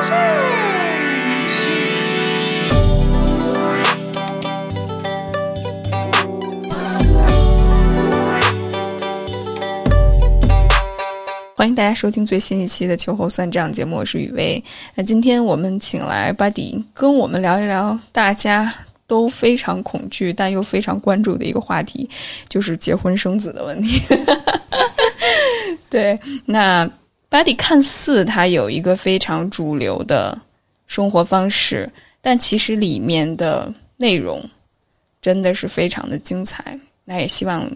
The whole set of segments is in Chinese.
欢迎大家收听最新一期的《秋后算账》节目，我是雨薇。那今天我们请来巴迪跟我们聊一聊大家都非常恐惧但又非常关注的一个话题，就是结婚生子的问题。对，那 Body 看似他有一个非常主流的生活方式，但其实里面的内容真的是非常的精彩。那也希望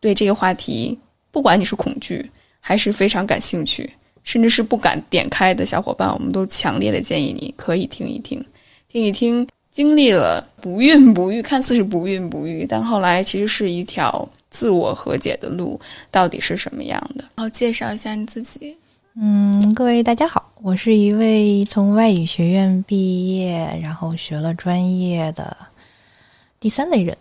对这个话题，不管你是恐惧。还是非常感兴趣，甚至是不敢点开的小伙伴，我们都强烈的建议你可以听一听，听一听经历了不孕不育，看似是不孕不育，但后来其实是一条自我和解的路，到底是什么样的？好，介绍一下你自己。嗯，各位大家好，我是一位从外语学院毕业，然后学了专业的第三类人，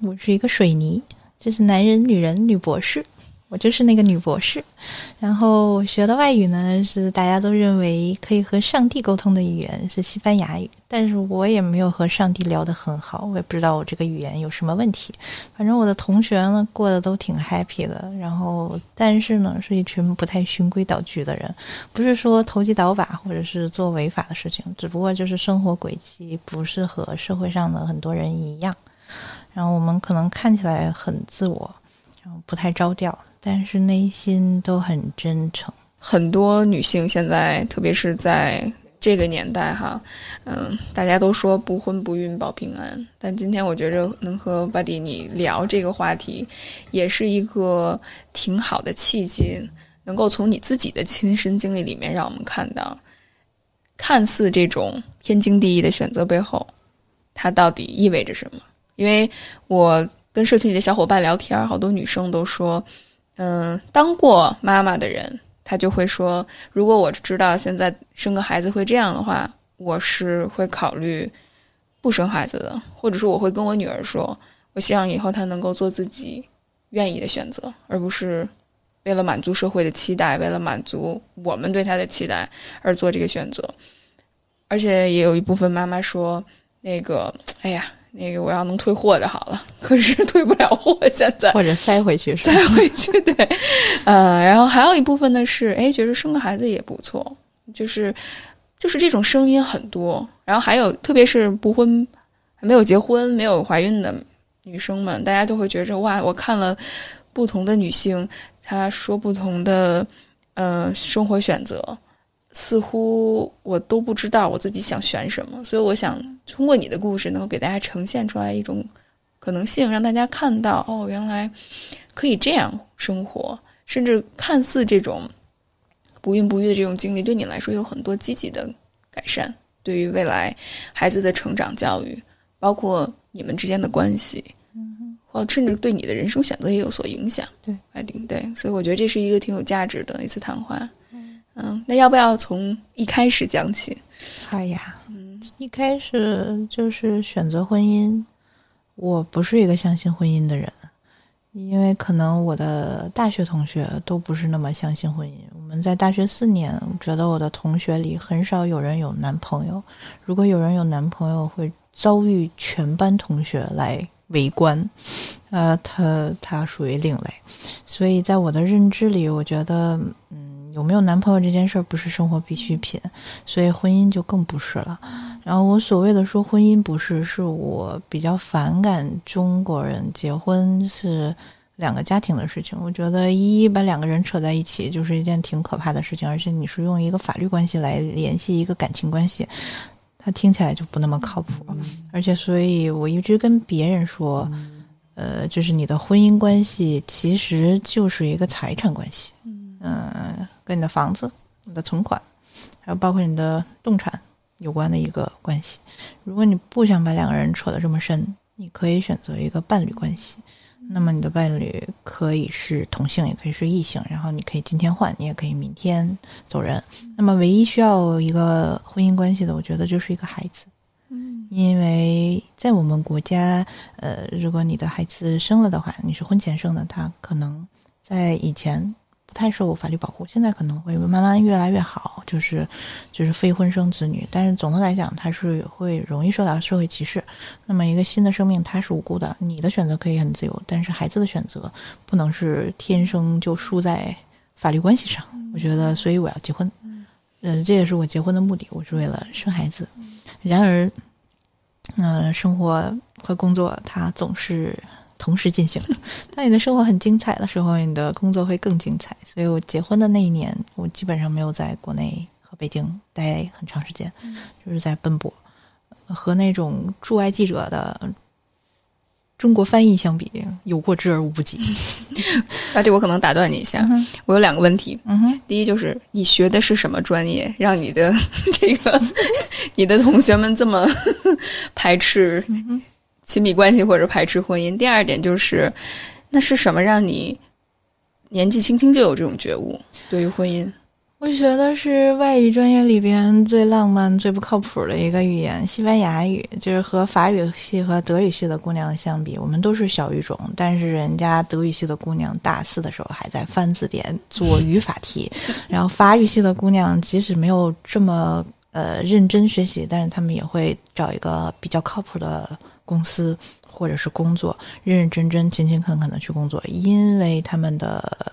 我是一个水泥，就是男人、女人、女博士。我就是那个女博士，然后学的外语呢是大家都认为可以和上帝沟通的语言是西班牙语，但是我也没有和上帝聊得很好，我也不知道我这个语言有什么问题。反正我的同学呢过得都挺 happy 的，然后但是呢是一群不太循规蹈矩的人，不是说投机倒把或者是做违法的事情，只不过就是生活轨迹不是和社会上的很多人一样，然后我们可能看起来很自我，不太着调。但是内心都很真诚。很多女性现在，特别是在这个年代，哈，嗯，大家都说不婚不孕保平安。但今天我觉着能和巴迪你聊这个话题，也是一个挺好的契机，能够从你自己的亲身经历里面，让我们看到，看似这种天经地义的选择背后，它到底意味着什么？因为我跟社群里的小伙伴聊天，好多女生都说。嗯，当过妈妈的人，她就会说：如果我知道现在生个孩子会这样的话，我是会考虑不生孩子的，或者说我会跟我女儿说，我希望以后她能够做自己愿意的选择，而不是为了满足社会的期待，为了满足我们对她的期待而做这个选择。而且也有一部分妈妈说，那个，哎呀。那个我要能退货就好了，可是退不了货，现在或者塞回去，塞回去对，呃，然后还有一部分呢是，哎，觉得生个孩子也不错，就是就是这种声音很多，然后还有特别是不婚还没有结婚没有怀孕的女生们，大家都会觉着哇，我看了不同的女性，她说不同的呃生活选择。似乎我都不知道我自己想选什么，所以我想通过你的故事，能够给大家呈现出来一种可能性，让大家看到哦，原来可以这样生活，甚至看似这种不孕不育的这种经历，对你来说有很多积极的改善，对于未来孩子的成长教育，包括你们之间的关系，或甚至对你的人生选择也有所影响。对，对，所以我觉得这是一个挺有价值的一次谈话。嗯，那要不要从一开始讲起？哎呀，嗯，一开始就是选择婚姻。我不是一个相信婚姻的人，因为可能我的大学同学都不是那么相信婚姻。我们在大学四年，觉得我的同学里很少有人有男朋友。如果有人有男朋友，会遭遇全班同学来围观。呃，他他属于另类，所以在我的认知里，我觉得，嗯。有没有男朋友这件事儿不是生活必需品，所以婚姻就更不是了。然后我所谓的说婚姻不是，是我比较反感中国人结婚是两个家庭的事情。我觉得一把两个人扯在一起就是一件挺可怕的事情，而且你是用一个法律关系来联系一个感情关系，它听起来就不那么靠谱。而且，所以我一直跟别人说，呃，就是你的婚姻关系其实就是一个财产关系。嗯。跟你的房子、你的存款，还有包括你的动产有关的一个关系。如果你不想把两个人扯得这么深，你可以选择一个伴侣关系。那么你的伴侣可以是同性，也可以是异性，然后你可以今天换，你也可以明天走人。那么唯一需要一个婚姻关系的，我觉得就是一个孩子。嗯，因为在我们国家，呃，如果你的孩子生了的话，你是婚前生的，他可能在以前。不太受法律保护，现在可能会慢慢越来越好。就是就是非婚生子女。但是总的来讲，他是会容易受到社会歧视。那么一个新的生命，他是无辜的，你的选择可以很自由，但是孩子的选择不能是天生就输在法律关系上。我觉得，所以我要结婚。嗯，这也是我结婚的目的，我是为了生孩子。然而，嗯，生活和工作它总是同时进行。当你的生活很精彩的时候，你的工作会更精彩。所以我结婚的那一年，我基本上没有在国内和北京待很长时间，就是在奔波，和那种驻外记者的。中国翻译相比，有过之而无不及。大弟，我可能打断你一下，我有两个问题。第一就是你学的是什么专业，让你的 这个 你的同学们这么排斥亲密关系或者排斥婚姻？第二点就是，那是什么让你年纪轻轻就有这种觉悟对于婚姻？我觉得是外语专业里边最浪漫、最不靠谱的一个语言——西班牙语。就是和法语系和德语系的姑娘相比，我们都是小语种。但是人家德语系的姑娘大四的时候还在翻字典做语法题，然后法语系的姑娘即使没有这么呃认真学习，但是他们也会找一个比较靠谱的公司或者是工作，认认真真、勤勤恳恳的去工作，因为他们的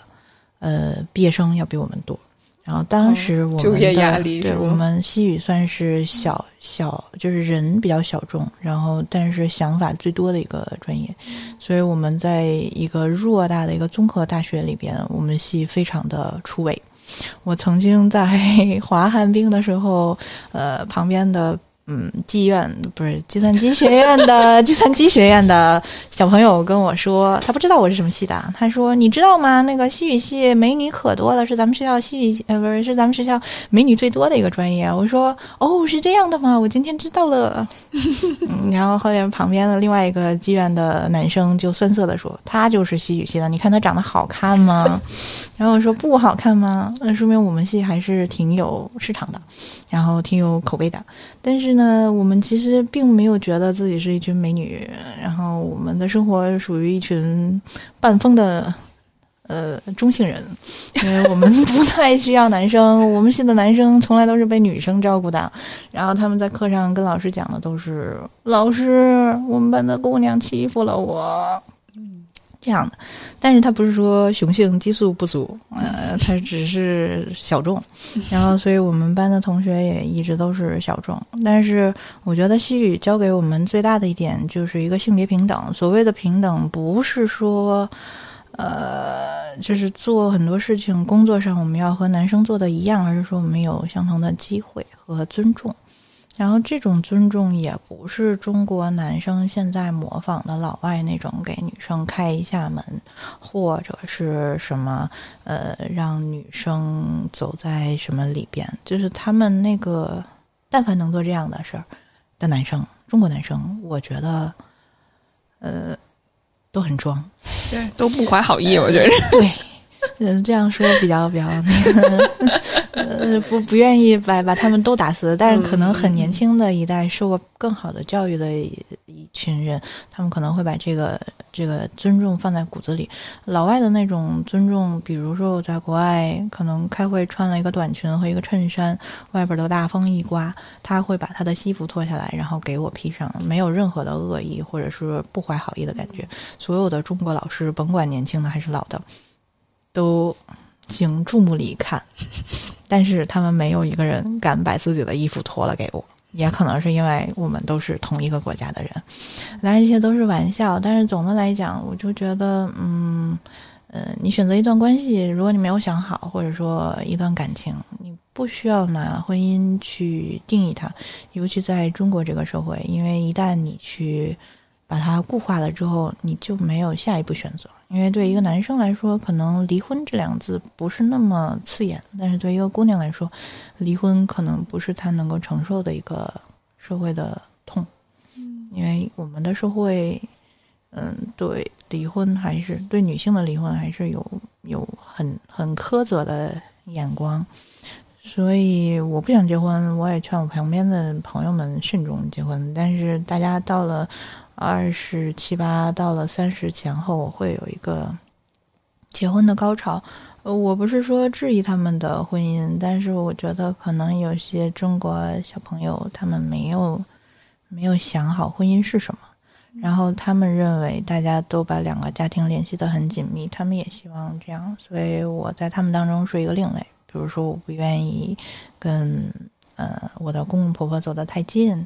呃毕业生要比我们多。然后当时我们的对我们西语算是小小，就是人比较小众，然后但是想法最多的一个专业，所以我们在一个偌大的一个综合大学里边，我们系非常的出位。我曾经在滑旱冰的时候，呃，旁边的。嗯，妓院不是计算机学院的计算机学院的小朋友跟我说，他不知道我是什么系的。他说：“你知道吗？那个西语系美女可多了，是咱们学校西语呃，不是是咱们学校美女最多的一个专业。”我说：“哦，是这样的吗？我今天知道了。”然后后面旁边的另外一个妓院的男生就酸涩的说：“他就是西语系的，你看他长得好看吗？” 然后我说：“不好看吗？那说明我们系还是挺有市场的，然后挺有口碑的。但是。”那我们其实并没有觉得自己是一群美女，然后我们的生活属于一群半疯的呃中性人，因为我们 不太需要男生，我们系的男生从来都是被女生照顾的，然后他们在课上跟老师讲的都是老师，我们班的姑娘欺负了我。这样的，但是他不是说雄性激素不足，呃，他只是小众，然后，所以我们班的同学也一直都是小众。但是，我觉得西语教给我们最大的一点就是一个性别平等。所谓的平等，不是说，呃，就是做很多事情工作上我们要和男生做的一样，而是说我们有相同的机会和尊重。然后这种尊重也不是中国男生现在模仿的老外那种给女生开一下门，或者是什么呃让女生走在什么里边，就是他们那个但凡能做这样的事儿的男生，中国男生，我觉得呃都很装，对，都不怀好意，我觉得。对。嗯，这样说比较比较那个，呃，不不愿意把把他们都打死，但是可能很年轻的一代受过更好的教育的一群人，他们可能会把这个这个尊重放在骨子里。老外的那种尊重，比如说我在国外可能开会穿了一个短裙和一个衬衫，外边的大风一刮，他会把他的西服脱下来，然后给我披上，没有任何的恶意或者是不怀好意的感觉。所有的中国老师，甭管年轻的还是老的。都行注目礼看，但是他们没有一个人敢把自己的衣服脱了给我，也可能是因为我们都是同一个国家的人。当然，这些都是玩笑，但是总的来讲，我就觉得，嗯，呃，你选择一段关系，如果你没有想好，或者说一段感情，你不需要拿婚姻去定义它，尤其在中国这个社会，因为一旦你去。把它固化了之后，你就没有下一步选择。因为对一个男生来说，可能离婚这两个字不是那么刺眼；但是对一个姑娘来说，离婚可能不是她能够承受的一个社会的痛。嗯，因为我们的社会，嗯，对离婚还是对女性的离婚还是有有很很苛责的眼光。所以我不想结婚，我也劝我旁边的朋友们慎重结婚。但是大家到了。二十七八到了三十前后，我会有一个结婚的高潮。呃，我不是说质疑他们的婚姻，但是我觉得可能有些中国小朋友他们没有没有想好婚姻是什么，然后他们认为大家都把两个家庭联系得很紧密，他们也希望这样，所以我在他们当中是一个另类。比如说，我不愿意跟呃我的公公婆婆走得太近。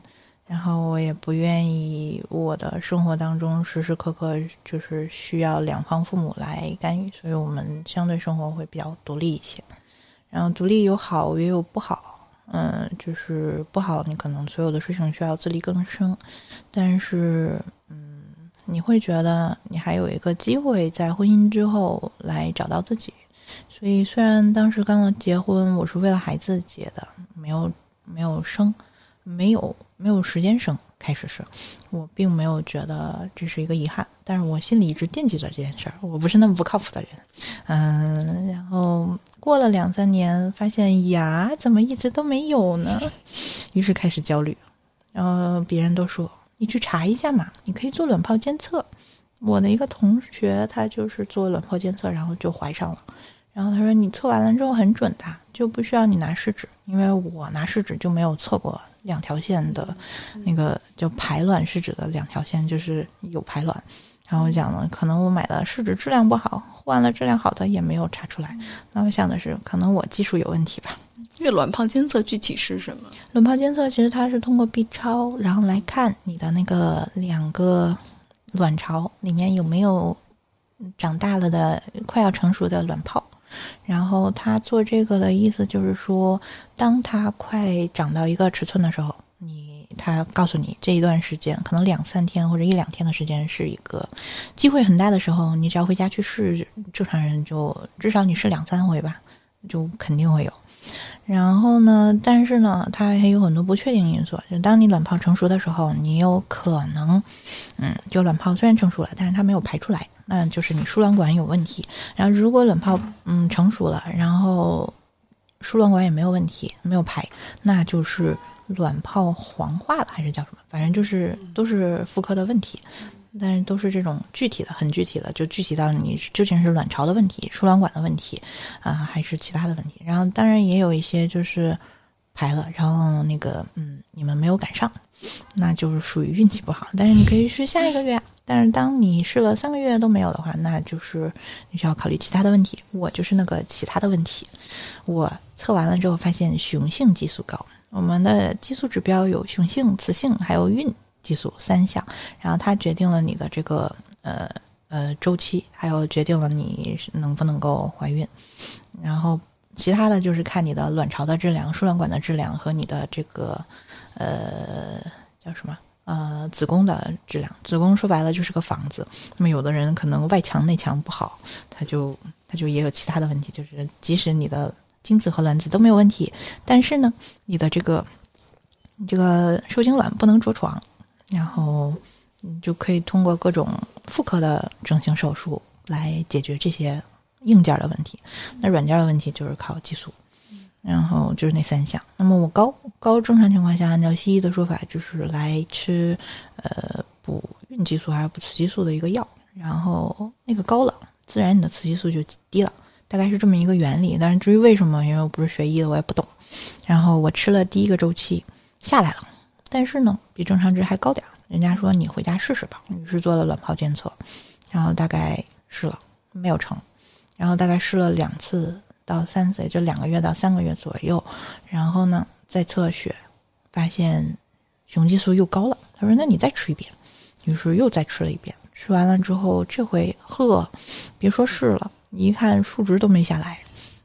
然后我也不愿意我的生活当中时时刻刻就是需要两方父母来干预，所以我们相对生活会比较独立一些。然后独立有好也有不好，嗯，就是不好，你可能所有的事情需要自力更生，但是嗯，你会觉得你还有一个机会在婚姻之后来找到自己。所以虽然当时刚刚结婚，我是为了孩子结的，没有没有生，没有。没有时间生，开始是，我并没有觉得这是一个遗憾，但是我心里一直惦记着这件事儿。我不是那么不靠谱的人，嗯，然后过了两三年，发现牙，怎么一直都没有呢？于是开始焦虑，然后别人都说你去查一下嘛，你可以做卵泡监测。我的一个同学，他就是做卵泡监测，然后就怀上了。然后他说你测完了之后很准的，就不需要你拿试纸，因为我拿试纸就没有测过。两条线的，那个就排卵是指的两条线，就是有排卵。然后我讲了，可能我买的试纸质量不好，换了质量好的也没有查出来。那我想的是，可能我技术有问题吧。这个卵泡监测具体是什么？卵泡监测其实它是通过 B 超，然后来看你的那个两个卵巢里面有没有长大了的、快要成熟的卵泡。然后他做这个的意思就是说，当他快长到一个尺寸的时候，你他告诉你这一段时间可能两三天或者一两天的时间是一个机会很大的时候，你只要回家去试，正常人就至少你试两三回吧，就肯定会有。然后呢，但是呢，它还有很多不确定因素。就当你卵泡成熟的时候，你有可能，嗯，就卵泡虽然成熟了，但是它没有排出来。嗯，就是你输卵管有问题。然后如果卵泡嗯成熟了，然后输卵管也没有问题，没有排，那就是卵泡黄化了，还是叫什么？反正就是都是妇科的问题。但是都是这种具体的，很具体的，就具体到你究竟是卵巢的问题、输卵管的问题啊，还是其他的问题。然后当然也有一些就是排了，然后那个嗯你们没有赶上，那就是属于运气不好。但是你可以试下一个月。但是当你试了三个月都没有的话，那就是你需要考虑其他的问题。我就是那个其他的问题。我测完了之后发现雄性激素高。我们的激素指标有雄性、雌性还有孕激素三项，然后它决定了你的这个呃呃周期，还有决定了你能不能够怀孕。然后其他的就是看你的卵巢的质量、输卵管的质量和你的这个呃叫什么？呃，子宫的质量，子宫说白了就是个房子。那么有的人可能外墙内墙不好，他就他就也有其他的问题，就是即使你的精子和卵子都没有问题，但是呢，你的这个这个受精卵不能着床，然后你就可以通过各种妇科的整形手术来解决这些硬件的问题。那软件的问题就是靠激素。然后就是那三项。那么我高高正常情况下，按照西医的说法，就是来吃呃补孕激素还是补雌激素的一个药。然后那个高了，自然你的雌激素就低了，大概是这么一个原理。但是至于为什么，因为我不是学医的，我也不懂。然后我吃了第一个周期下来了，但是呢比正常值还高点儿。人家说你回家试试吧。于是做了卵泡监测，然后大概试了没有成，然后大概试了两次。到三次，也就两个月到三个月左右，然后呢再测血，发现雄激素又高了。他说：“那你再吃一遍。”于是又再吃了一遍。吃完了之后，这回呵，别说试了，一看数值都没下来。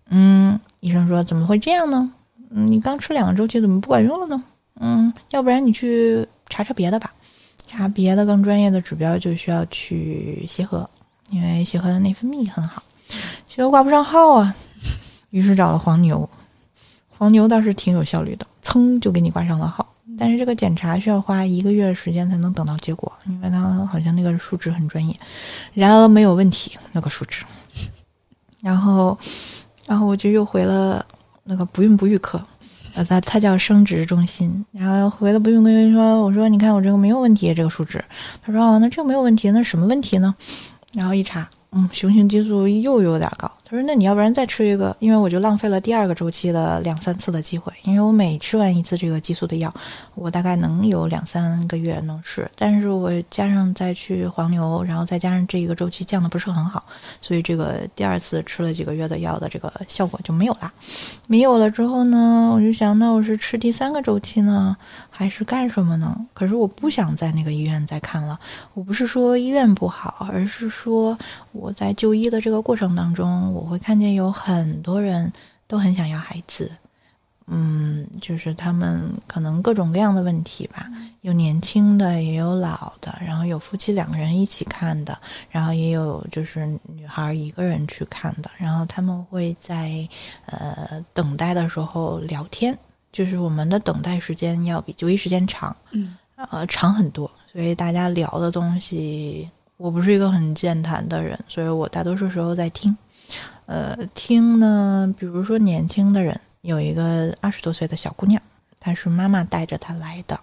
嗯，医生说：“怎么会这样呢？嗯，你刚吃两个周期，怎么不管用了呢？嗯，要不然你去查查别的吧，查别的更专业的指标，就需要去协和，因为协和的内分泌很好。协和挂不上号啊。”于是找了黄牛，黄牛倒是挺有效率的，噌就给你挂上了号。但是这个检查需要花一个月时间才能等到结果，因为它好像那个数值很专业。然而没有问题，那个数值。然后，然后我就又回了那个不孕不育科，呃，它它叫生殖中心。然后回了不孕不育说，我说你看我这个没有问题，这个数值。他说哦，那这个没有问题，那什么问题呢？然后一查，嗯，雄性激素又有点高。他说：“那你要不然再吃一个？因为我就浪费了第二个周期的两三次的机会。因为我每吃完一次这个激素的药，我大概能有两三个月能吃。但是我加上再去黄牛，然后再加上这一个周期降的不是很好，所以这个第二次吃了几个月的药的这个效果就没有啦。没有了之后呢，我就想，那我是吃第三个周期呢，还是干什么呢？可是我不想在那个医院再看了。我不是说医院不好，而是说我在就医的这个过程当中。”我会看见有很多人都很想要孩子，嗯，就是他们可能各种各样的问题吧，有年轻的，也有老的，然后有夫妻两个人一起看的，然后也有就是女孩一个人去看的，然后他们会在呃等待的时候聊天，就是我们的等待时间要比就医时间长，嗯，呃长很多，所以大家聊的东西，我不是一个很健谈的人，所以我大多数时候在听。呃，听呢，比如说年轻的人，有一个二十多岁的小姑娘，她是妈妈带着她来的。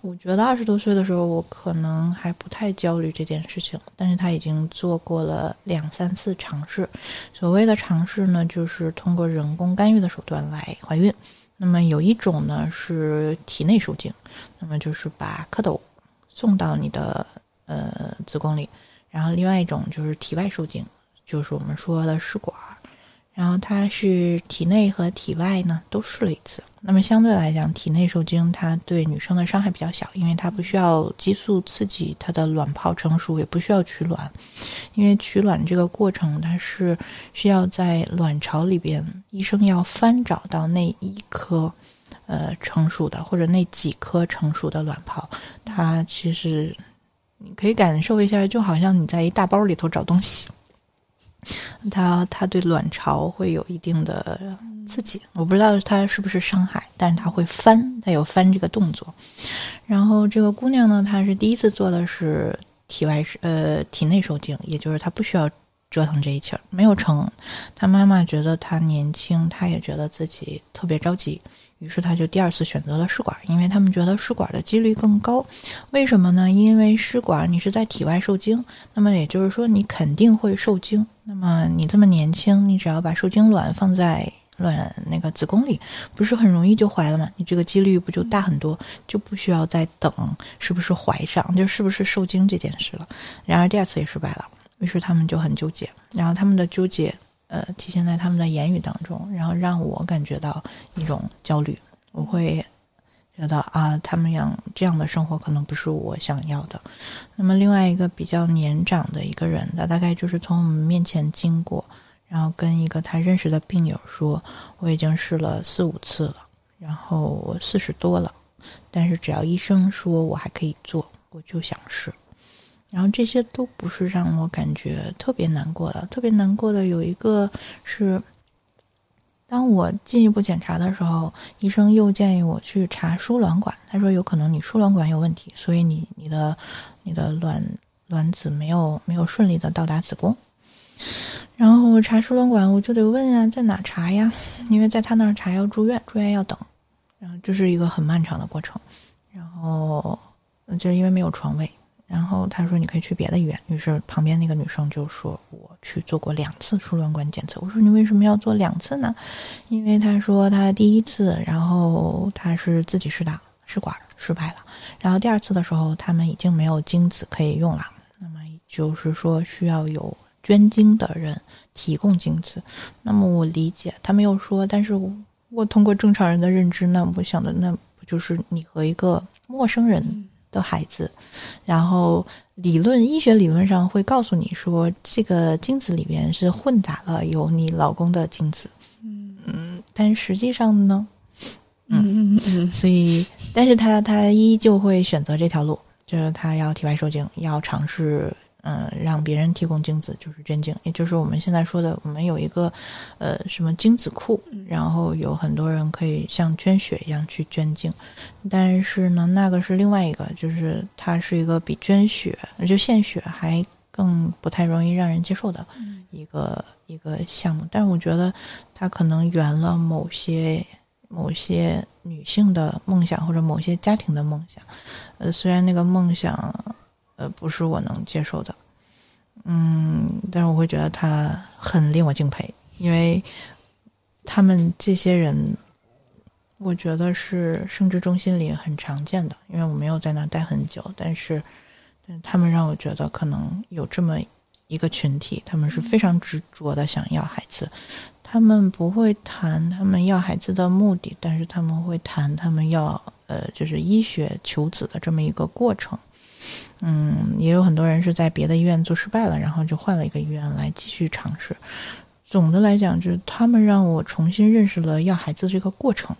我觉得二十多岁的时候，我可能还不太焦虑这件事情，但是她已经做过了两三次尝试。所谓的尝试呢，就是通过人工干预的手段来怀孕。那么有一种呢是体内受精，那么就是把蝌蚪送到你的呃子宫里，然后另外一种就是体外受精。就是我们说的试管，然后它是体内和体外呢都试了一次。那么相对来讲，体内受精它对女生的伤害比较小，因为它不需要激素刺激它的卵泡成熟，也不需要取卵。因为取卵这个过程，它是需要在卵巢里边，医生要翻找到那一颗呃成熟的或者那几颗成熟的卵泡。它其实你可以感受一下，就好像你在一大包里头找东西。它它对卵巢会有一定的刺激，我不知道它是不是伤害，但是它会翻，它有翻这个动作。然后这个姑娘呢，她是第一次做的是体外呃体内受精，也就是她不需要折腾这一切，没有成。她妈妈觉得她年轻，她也觉得自己特别着急。于是他就第二次选择了试管，因为他们觉得试管的几率更高。为什么呢？因为试管你是在体外受精，那么也就是说你肯定会受精。那么你这么年轻，你只要把受精卵放在卵那个子宫里，不是很容易就怀了吗？你这个几率不就大很多？就不需要再等是不是怀上，就是不是受精这件事了。然而第二次也失败了，于是他们就很纠结。然后他们的纠结。呃，体现在他们的言语当中，然后让我感觉到一种焦虑。我会觉得啊，他们样这样的生活可能不是我想要的。那么另外一个比较年长的一个人，他大概就是从我们面前经过，然后跟一个他认识的病友说：“我已经试了四五次了，然后我四十多了，但是只要医生说我还可以做，我就想试。”然后这些都不是让我感觉特别难过的，特别难过的有一个是，当我进一步检查的时候，医生又建议我去查输卵管，他说有可能你输卵管有问题，所以你你的你的卵卵子没有没有顺利的到达子宫。然后我查输卵管，我就得问啊，在哪查呀？因为在他那儿查要住院，住院要等，然后这是一个很漫长的过程。然后就是因为没有床位。然后他说：“你可以去别的医院。”于是旁边那个女生就说：“我去做过两次输卵管检测。”我说：“你为什么要做两次呢？”因为他说他第一次，然后他是自己试打试管失败了，然后第二次的时候他们已经没有精子可以用了，那么就是说需要有捐精的人提供精子。那么我理解他没有说，但是我通过正常人的认知，那我想的那不就是你和一个陌生人？的孩子，然后理论医学理论上会告诉你说，这个精子里面是混杂了有你老公的精子，嗯嗯，但实际上呢，嗯嗯，所以，但是他他依旧会选择这条路，就是他要体外受精，要尝试。嗯，让别人提供精子就是捐精，也就是我们现在说的，我们有一个，呃，什么精子库，然后有很多人可以像捐血一样去捐精，但是呢，那个是另外一个，就是它是一个比捐血就献血还更不太容易让人接受的一个一个项目，但是我觉得它可能圆了某些某些女性的梦想或者某些家庭的梦想，呃，虽然那个梦想。呃，不是我能接受的，嗯，但是我会觉得他很令我敬佩，因为他们这些人，我觉得是生殖中心里很常见的，因为我没有在那待很久，但是，但他们让我觉得可能有这么一个群体，他们是非常执着的想要孩子。他们不会谈他们要孩子的目的，但是他们会谈他们要呃，就是医学求子的这么一个过程。嗯，也有很多人是在别的医院做失败了，然后就换了一个医院来继续尝试。总的来讲，就是他们让我重新认识了要孩子这个过程，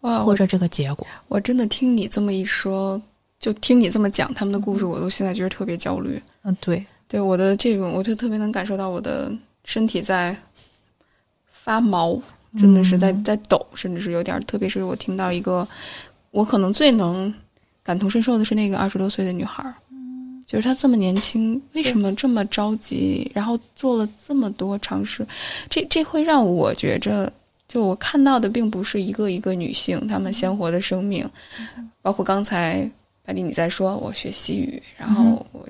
哇，或者这个结果。我真的听你这么一说，就听你这么讲他们的故事，我都现在觉得特别焦虑。嗯，对，对，我的这种，我就特别能感受到我的身体在。发毛，真的是在在抖，甚至是有点。特别是我听到一个，我可能最能感同身受的是那个二十多岁的女孩儿，就是她这么年轻，为什么这么着急？然后做了这么多尝试，这这会让我觉着，就我看到的并不是一个一个女性她们鲜活的生命，包括刚才白丽你在说我学西语，然后我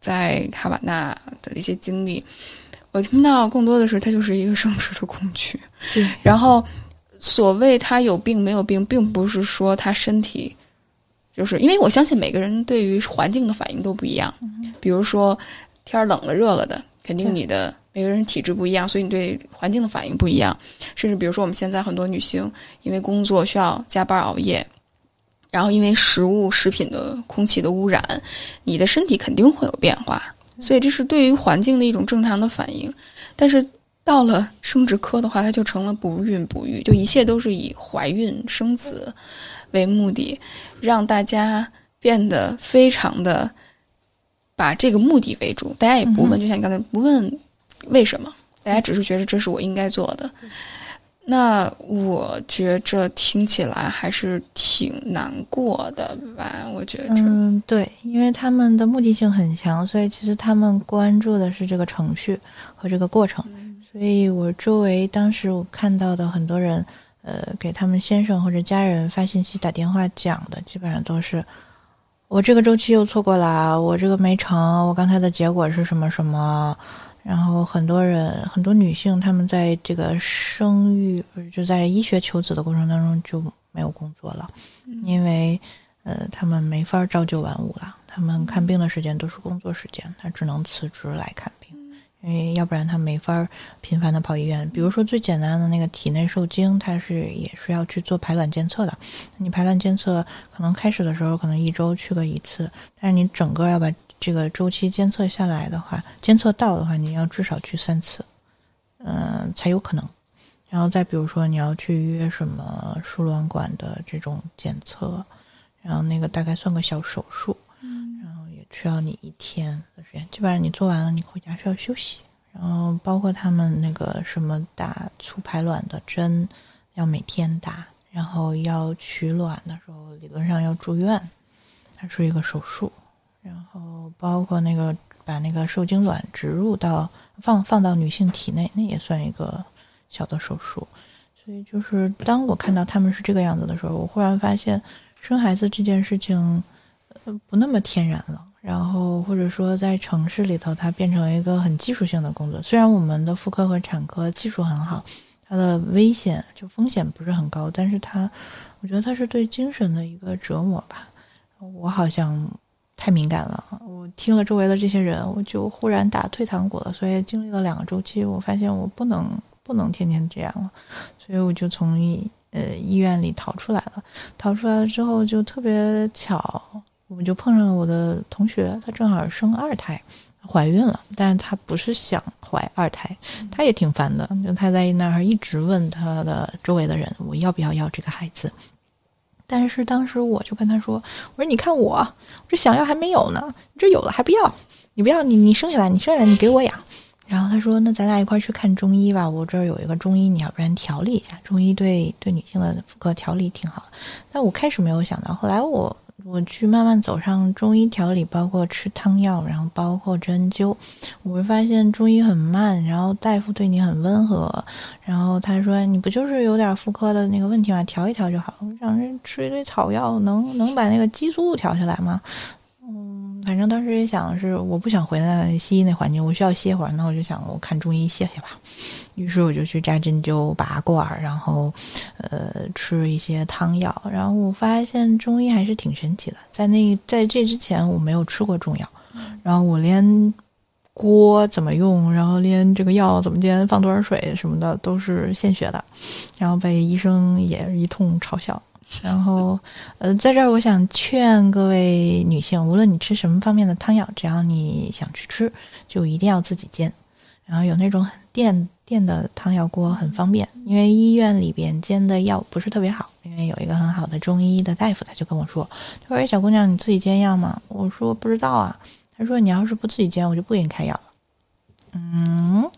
在哈瓦那的一些经历。我听到更多的是，它就是一个生殖的工具。对。然后，所谓他有病没有病，并不是说他身体，就是因为我相信每个人对于环境的反应都不一样。比如说，天冷了、热了的，肯定你的每个人体质不一样，所以你对环境的反应不一样。甚至比如说，我们现在很多女性因为工作需要加班熬夜，然后因为食物、食品的空气的污染，你的身体肯定会有变化。所以这是对于环境的一种正常的反应，但是到了生殖科的话，它就成了不孕不育，就一切都是以怀孕生子为目的，让大家变得非常的把这个目的为主。大家也不问，就像你刚才不问为什么，大家只是觉得这是我应该做的。那我觉着听起来还是挺难过的吧？我觉着，嗯，对，因为他们的目的性很强，所以其实他们关注的是这个程序和这个过程。所以我周围当时我看到的很多人，呃，给他们先生或者家人发信息、打电话讲的，基本上都是我这个周期又错过了，我这个没成，我刚才的结果是什么什么。然后很多人，很多女性，她们在这个生育，不是就在医学求子的过程当中就没有工作了，因为，呃，她们没法朝九晚五了，她们看病的时间都是工作时间，她只能辞职来看病，因为要不然他没法频繁的跑医院。比如说最简单的那个体内受精，它是也是要去做排卵监测的，你排卵监测可能开始的时候可能一周去个一次，但是你整个要把。这个周期监测下来的话，监测到的话，你要至少去三次，嗯，才有可能。然后再比如说，你要去约什么输卵管的这种检测，然后那个大概算个小手术，需要你一天的时间。基本上你做完了，你回家需要休息。然后包括他们那个什么打促排卵的针，要每天打，然后要取卵的时候，理论上要住院，它是一个手术。然后包括那个把那个受精卵植入到放放到女性体内，那也算一个小的手术。所以就是当我看到他们是这个样子的时候，我忽然发现生孩子这件事情呃不那么天然了。然后或者说在城市里头，它变成一个很技术性的工作。虽然我们的妇科和产科技术很好，它的危险就风险不是很高，但是它我觉得它是对精神的一个折磨吧。我好像。太敏感了，我听了周围的这些人，我就忽然打退堂鼓了。所以经历了两个周期，我发现我不能不能天天这样了，所以我就从医呃医院里逃出来了。逃出来了之后，就特别巧，我们就碰上了我的同学，她正好生二胎，怀孕了，但是她不是想怀二胎，她也挺烦的，就她在那儿一直问她的周围的人，我要不要要这个孩子。但是当时我就跟她说：“我说你看我，我这想要还没有呢，你这有了还不要？你不要你你生下来，你生下来你给我养。”然后他说：“那咱俩一块去看中医吧，我这儿有一个中医，你要不然调理一下。中医对对女性的妇科调理挺好。”但我开始没有想到，后来我。我去慢慢走上中医调理，包括吃汤药，然后包括针灸，我会发现中医很慢，然后大夫对你很温和，然后他说你不就是有点妇科的那个问题吗？调一调就好。我想着吃一堆草药能能把那个激素调下来吗？嗯，反正当时也想是我不想回那西医那环境，我需要歇会儿，那我就想我看中医歇歇吧。于是我就去扎针灸、拔罐，然后呃吃一些汤药。然后我发现中医还是挺神奇的，在那在这之前我没有吃过中药，然后我连锅怎么用，然后连这个药怎么煎、放多少水什么的都是现学的，然后被医生也一通嘲笑。然后，呃，在这儿我想劝各位女性，无论你吃什么方面的汤药，只要你想去吃，就一定要自己煎。然后有那种电电的汤药锅很方便，因为医院里边煎的药不是特别好。因为有一个很好的中医的大夫，他就跟我说：“他说，哎小姑娘，你自己煎药吗？”我说：“不知道啊。”他说：“你要是不自己煎，我就不给你开药了。”嗯。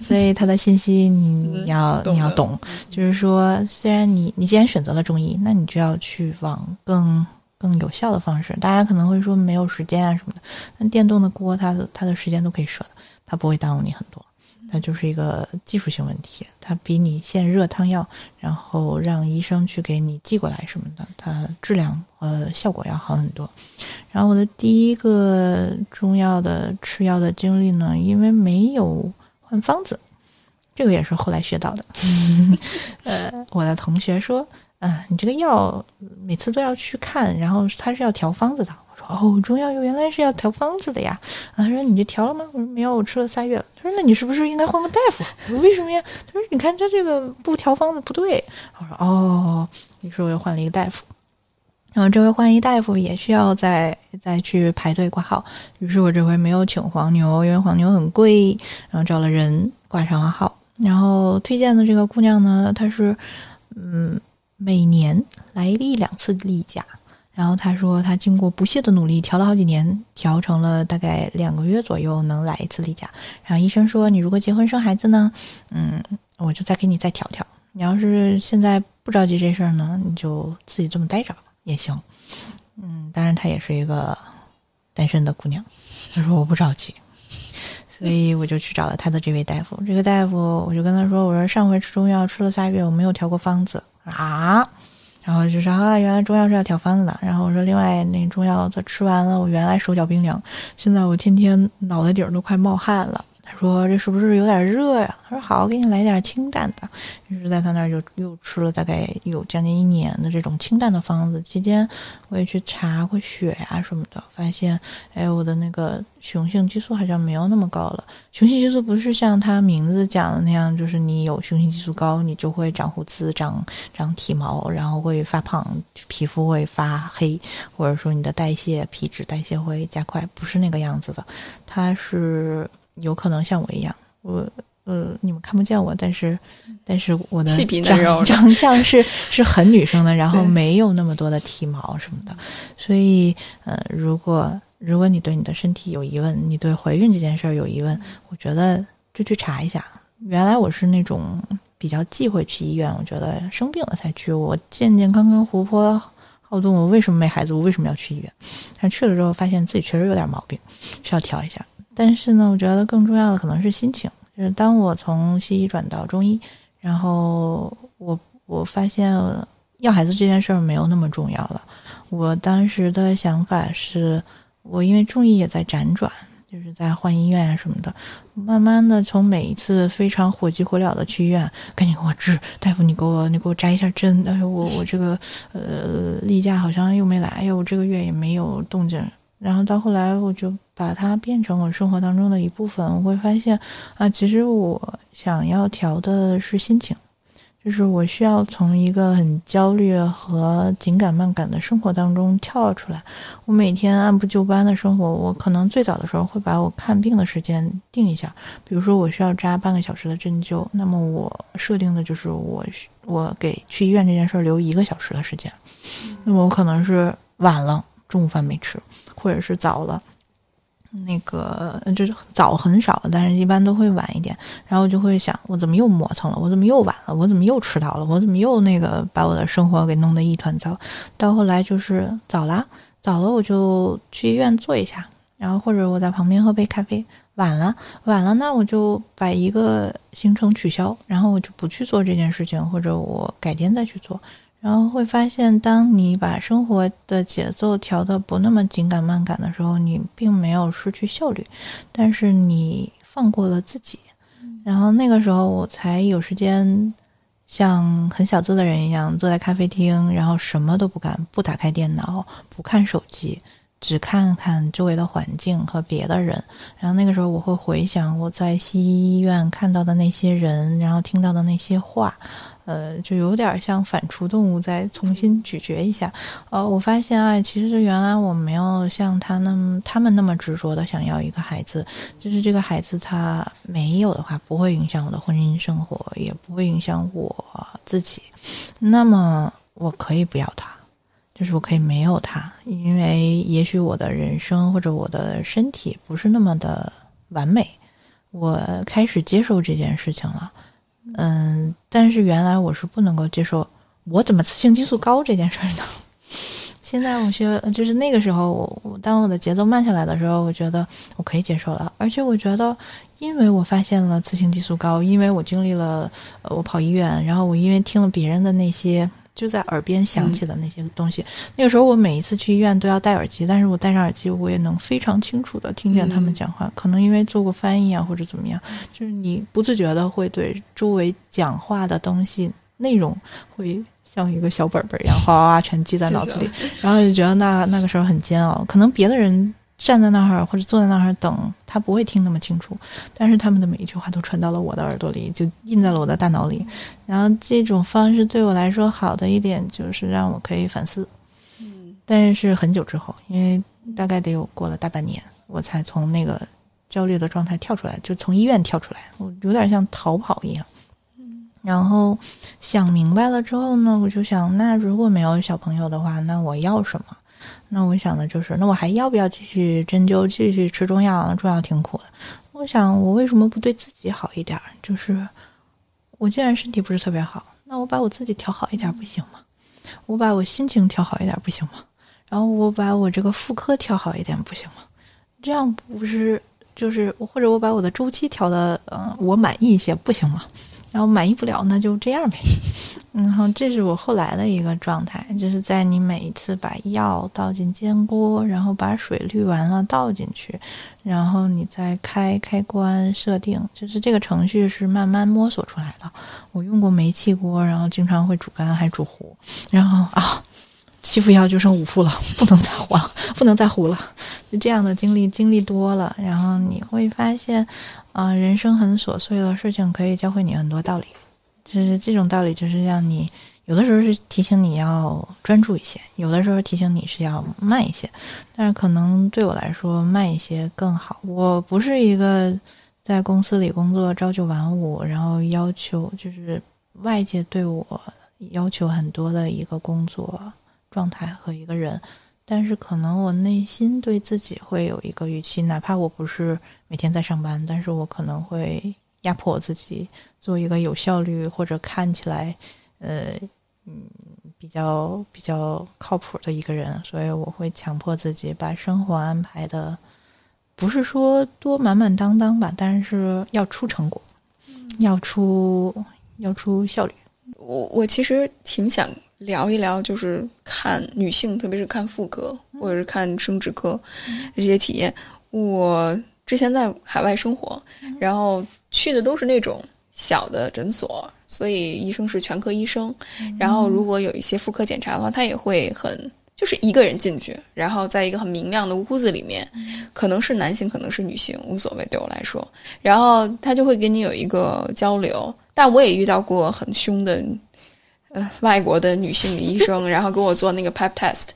所以他的信息你要 你要懂，就是说，虽然你你既然选择了中医，那你就要去往更更有效的方式。大家可能会说没有时间啊什么的，那电动的锅它的它的时间都可以设的，它不会耽误你很多。它就是一个技术性问题，它比你现热汤药，然后让医生去给你寄过来什么的，它质量和效果要好很多。然后我的第一个中药的吃药的经历呢，因为没有。换方子，这个也是后来学到的。呃，我的同学说：“嗯，你这个药每次都要去看，然后他是要调方子的。”：“哦，中药原来是要调方子的呀。”他说：“你这调了吗？”我说：“没有，我吃了仨月了。”他说：“那你是不是应该换个大夫？”我说：“为什么呀？”他说：“你看他这个不调方子不对。”我说：“哦。”于是我又换了一个大夫。然后这回换一大夫也需要再再去排队挂号，于是我这回没有请黄牛，因为黄牛很贵，然后找了人挂上了号。然后推荐的这个姑娘呢，她是嗯每年来一两次例假，然后他说他经过不懈的努力调了好几年，调成了大概两个月左右能来一次例假。然后医生说你如果结婚生孩子呢，嗯，我就再给你再调调。你要是现在不着急这事儿呢，你就自己这么待着。也行，嗯，当然她也是一个单身的姑娘。她说我不着急，所以我就去找了她的这位大夫。这个大夫，我就跟他说：“我说上回吃中药吃了仨月，我没有调过方子啊。”然后就说：“啊，原来中药是要挑方子的。”然后我说：“另外那中药它吃完了，我原来手脚冰凉，现在我天天脑袋顶都快冒汗了。”说这是不是有点热呀？他说好，给你来点清淡的。于是在他那儿就又吃了大概有将近一年的这种清淡的方子。期间我也去查过血呀什么的，发现哎，我的那个雄性激素好像没有那么高了。雄性激素不是像他名字讲的那样，就是你有雄性激素高，你就会长胡子、长长体毛，然后会发胖，皮肤会发黑，或者说你的代谢、皮脂代谢会加快，不是那个样子的。它是。有可能像我一样，我呃，你们看不见我，但是，但是我的长长相是 是很女生的，然后没有那么多的体毛什么的，所以，呃，如果如果你对你的身体有疑问，你对怀孕这件事儿有疑问，我觉得就去查一下。原来我是那种比较忌讳去医院，我觉得生病了才去。我健健康康、活泼好动，我为什么没孩子？我为什么要去医院？但去了之后，发现自己确实有点毛病，需要调一下。但是呢，我觉得更重要的可能是心情。就是当我从西医转到中医，然后我我发现要孩子这件事儿没有那么重要了。我当时的想法是，我因为中医也在辗转，就是在换医院啊什么的。慢慢的，从每一次非常火急火燎的去医院，赶紧给我治，大夫你给我你给我扎一下针。哎呦，我我这个呃例假好像又没来，哎呦我这个月也没有动静。然后到后来，我就把它变成我生活当中的一部分。我会发现，啊，其实我想要调的是心情，就是我需要从一个很焦虑和紧赶慢赶的生活当中跳出来。我每天按部就班的生活，我可能最早的时候会把我看病的时间定一下，比如说我需要扎半个小时的针灸，那么我设定的就是我我给去医院这件事儿留一个小时的时间。那么我可能是晚了，中午饭没吃。或者是早了，那个就是早很少，但是一般都会晚一点。然后就会想，我怎么又磨蹭了？我怎么又晚了？我怎么又迟到了？我怎么又那个把我的生活给弄得一团糟？到后来就是早了，早了我就去医院坐一下，然后或者我在旁边喝杯咖啡。晚了，晚了，那我就把一个行程取消，然后我就不去做这件事情，或者我改天再去做。然后会发现，当你把生活的节奏调得不那么紧赶慢赶的时候，你并没有失去效率，但是你放过了自己。然后那个时候我才有时间像很小资的人一样坐在咖啡厅，然后什么都不干，不打开电脑，不看手机。只看看周围的环境和别的人，然后那个时候我会回想我在西医医院看到的那些人，然后听到的那些话，呃，就有点像反刍动物再重新咀嚼一下。呃，我发现啊，其实原来我没有像他那么他们那么执着的想要一个孩子，就是这个孩子他没有的话，不会影响我的婚姻生活，也不会影响我自己，那么我可以不要他。就是我可以没有他，因为也许我的人生或者我的身体不是那么的完美，我开始接受这件事情了。嗯，但是原来我是不能够接受我怎么雌性激素高这件事儿呢。现在我学，就是那个时候，我当我的节奏慢下来的时候，我觉得我可以接受了。而且我觉得，因为我发现了雌性激素高，因为我经历了，我跑医院，然后我因为听了别人的那些。就在耳边响起的那些东西，那个时候我每一次去医院都要戴耳机，但是我戴上耳机，我也能非常清楚的听见他们讲话。可能因为做过翻译啊，或者怎么样，就是你不自觉的会对周围讲话的东西内容，会像一个小本本一样，哗哗哗全记在脑子里，然后就觉得那那个时候很煎熬。可能别的人。站在那儿或者坐在那儿等，他不会听那么清楚，但是他们的每一句话都传到了我的耳朵里，就印在了我的大脑里。然后这种方式对我来说好的一点就是让我可以反思，嗯，但是很久之后，因为大概得有过了大半年，我才从那个焦虑的状态跳出来，就从医院跳出来，我有点像逃跑一样。然后想明白了之后呢，我就想，那如果没有小朋友的话，那我要什么？那我想的就是，那我还要不要继续针灸，继续吃中药？中药挺苦的。我想，我为什么不对自己好一点？就是我既然身体不是特别好，那我把我自己调好一点不行吗？我把我心情调好一点不行吗？然后我把我这个妇科调好一点不行吗？这样不是就是或者我把我的周期调的嗯我满意一些不行吗？然后满意不了，那就这样呗。然后这是我后来的一个状态，就是在你每一次把药倒进煎锅，然后把水滤完了倒进去，然后你再开开关设定，就是这个程序是慢慢摸索出来的。我用过煤气锅，然后经常会煮干还煮糊，然后啊。七副药就剩五副了，不能再糊了，不能再糊了。就这样的经历，经历多了，然后你会发现，啊，人生很琐碎的事情可以教会你很多道理。就是这种道理，就是让你有的时候是提醒你要专注一些，有的时候提醒你是要慢一些。但是可能对我来说，慢一些更好。我不是一个在公司里工作朝九晚五，然后要求就是外界对我要求很多的一个工作。状态和一个人，但是可能我内心对自己会有一个预期，哪怕我不是每天在上班，但是我可能会压迫我自己，做一个有效率或者看起来，呃，嗯，比较比较靠谱的一个人，所以我会强迫自己把生活安排的，不是说多满满当当吧，但是要出成果，要出要出效率。我我其实挺想。聊一聊，就是看女性，特别是看妇科或者是看生殖科这些体验。我之前在海外生活，然后去的都是那种小的诊所，所以医生是全科医生。然后如果有一些妇科检查的话，他也会很就是一个人进去，然后在一个很明亮的屋子里面，可能是男性，可能是女性，无所谓对我来说。然后他就会跟你有一个交流，但我也遇到过很凶的。呃，外国的女性医生，然后给我做那个 Pap test，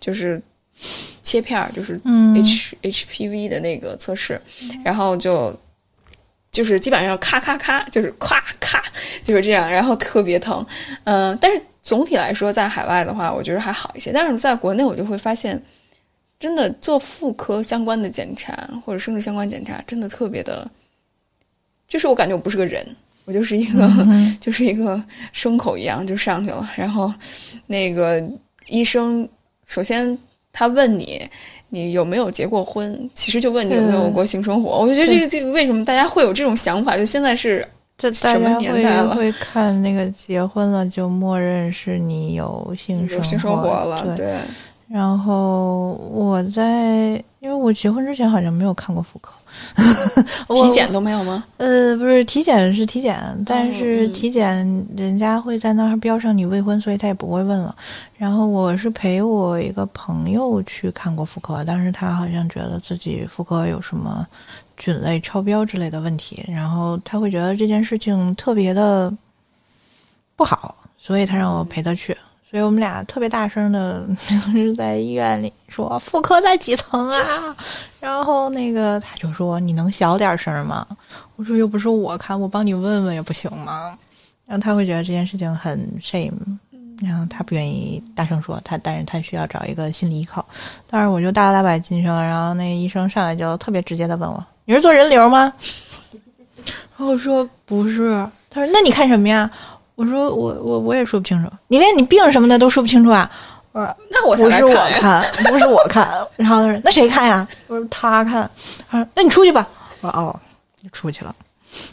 就是切片儿，就是 H HPV 的那个测试，然后就就是基本上咔咔咔，就是咔咔，就是这样，然后特别疼。嗯，但是总体来说，在海外的话，我觉得还好一些。但是在国内，我就会发现，真的做妇科相关的检查或者生殖相关检查，真的特别的，就是我感觉我不是个人。我就是一个，就是一个牲口一样就上去了。然后，那个医生首先他问你，你有没有结过婚？其实就问你有没有过性生活。我就觉得这个这个为什么大家会有这种想法？就现在是这什么年代了？会看那个结婚了就默认是你有性有性生活了，对。然后我在，因为我结婚之前好像没有看过妇科，体检都没有吗？呃，不是体检是体检，但是嗯体检人家会在那儿标上你未婚，所以他也不会问了。然后我是陪我一个朋友去看过妇科，但是他好像觉得自己妇科有什么菌类超标之类的问题，然后他会觉得这件事情特别的不好，所以他让我陪他去。所以我们俩特别大声的，就是在医院里说妇科在几层啊？然后那个他就说你能小点声吗？我说又不是我看，我帮你问问也不行吗？然后他会觉得这件事情很 shame，然后他不愿意大声说他，但是他需要找一个心理依靠。当时我就大摇大摆进去了，然后那医生上来就特别直接的问我：“你是做人流吗？”然后我说不是，他说那你看什么呀？我说我我我也说不清楚，你连你病什么的都说不清楚啊？我说 那我才不是我看不是我看。然后他说那谁看呀？我说他看。他说那你出去吧。我说哦，就出去了。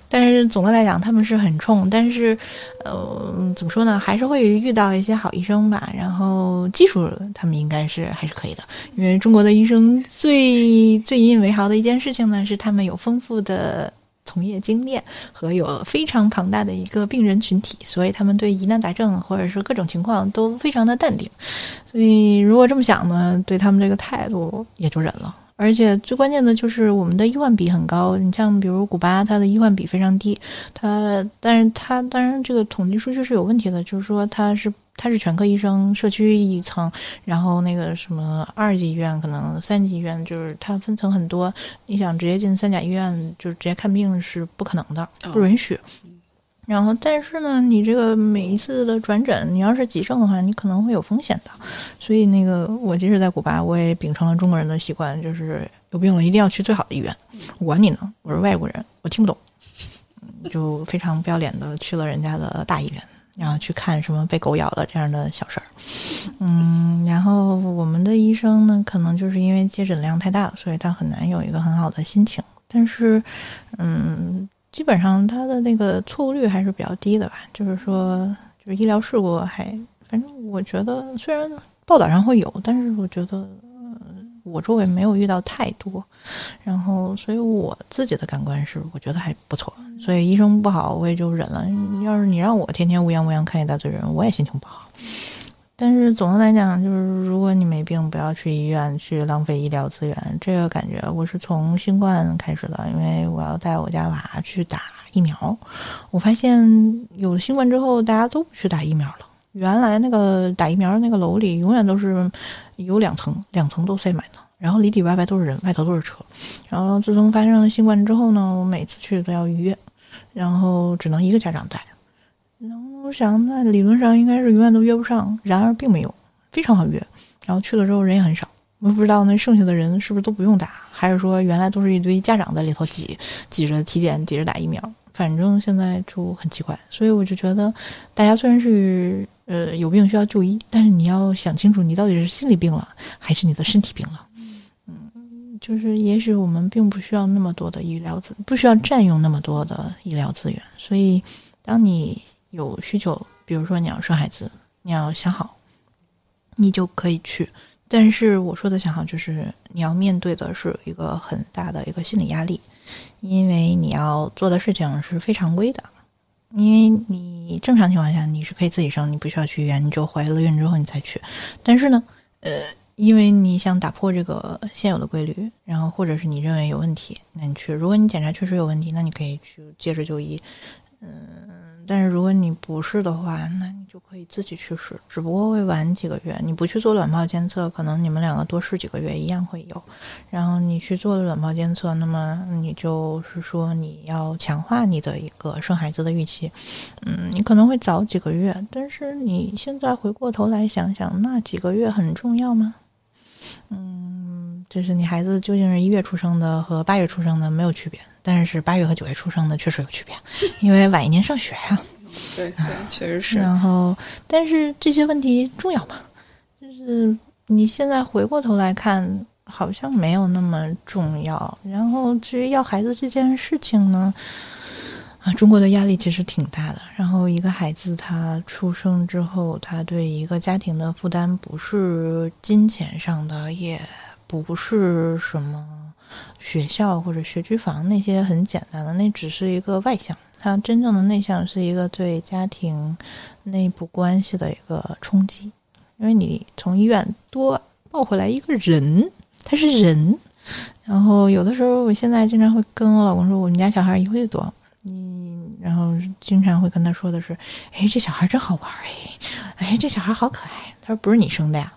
但是总的来讲，他们是很冲，但是，呃，怎么说呢，还是会遇到一些好医生吧。然后技术他们应该是还是可以的，因为中国的医生最最引以为豪的一件事情呢，是他们有丰富的从业经验和有非常庞大的一个病人群体，所以他们对疑难杂症或者是各种情况都非常的淡定。所以如果这么想呢，对他们这个态度也就忍了。而且最关键的就是我们的医患比很高，你像比如古巴，它的医患比非常低，它但是它当然这个统计数据是有问题的，就是说它是它是全科医生，社区一层，然后那个什么二级医院可能三级医院就是它分层很多，你想直接进三甲医院就是直接看病是不可能的，不允许。然后，但是呢，你这个每一次的转诊，你要是急症的话，你可能会有风险的。所以，那个我即使在古巴，我也秉承了中国人的习惯，就是有病了一定要去最好的医院。我管你呢，我是外国人，我听不懂，就非常不要脸的去了人家的大医院，然后去看什么被狗咬了这样的小事儿。嗯，然后我们的医生呢，可能就是因为接诊量太大了，所以他很难有一个很好的心情。但是，嗯。基本上他的那个错误率还是比较低的吧，就是说，就是医疗事故还，反正我觉得虽然报道上会有，但是我觉得、呃、我周围没有遇到太多，然后所以我自己的感官是我觉得还不错，所以医生不好我也就忍了。要是你让我天天乌泱乌泱看一大堆人，我也心情不好。但是总的来讲，就是如果你没病，不要去医院去浪费医疗资源。这个感觉我是从新冠开始的，因为我要带我家娃去打疫苗。我发现有了新冠之后，大家都不去打疫苗了。原来那个打疫苗的那个楼里永远都是有两层，两层都塞满了，然后里里外外都是人，外头都是车。然后自从发生了新冠之后呢，我每次去都要预约，然后只能一个家长带。然后我想，那理论上应该是永远都约不上，然而并没有，非常好约。然后去了之后人也很少，我不知道那剩下的人是不是都不用打，还是说原来都是一堆家长在里头挤，挤着体检，挤着打疫苗。反正现在就很奇怪，所以我就觉得，大家虽然是呃有病需要就医，但是你要想清楚，你到底是心理病了，还是你的身体病了。嗯，就是也许我们并不需要那么多的医疗资，不需要占用那么多的医疗资源，所以当你有需求，比如说你要生孩子，你要想好，你就可以去。但是我说的想好，就是你要面对的是一个很大的一个心理压力，因为你要做的事情是非常规的。因为你正常情况下你是可以自己生，你不需要去医院，你就怀了孕之后你才去。但是呢，呃，因为你想打破这个现有的规律，然后或者是你认为有问题，那你去。如果你检查确实有问题，那你可以去接着就医。嗯，但是如果你不是的话，那你就可以自己去试，只不过会晚几个月。你不去做卵泡监测，可能你们两个多试几个月一样会有。然后你去做了卵泡监测，那么你就是说你要强化你的一个生孩子的预期。嗯，你可能会早几个月，但是你现在回过头来想想，那几个月很重要吗？嗯，就是你孩子究竟是一月出生的和八月出生的没有区别。但是八月和九月出生的确实有区别，因为晚一年上学 呀、对对，确实是。然后，但是这些问题重要吗？就是你现在回过头来看，好像没有那么重要。然后至于要孩子这件事情呢，啊，中国的压力其实挺大的。然后一个孩子他出生之后，他对一个家庭的负担不是金钱上的，也不是什么学校或者学区房那些很简单的，那只是一个外向。他真正的内向是一个对家庭内部关系的一个冲击，因为你从医院多抱回来一个人，他是人。然后有的时候，我现在经常会跟我老公说，我们家小孩一岁多，嗯，然后经常会跟他说的是，哎，这小孩真好玩哎，哎，这小孩好可爱。他说不是你生的呀，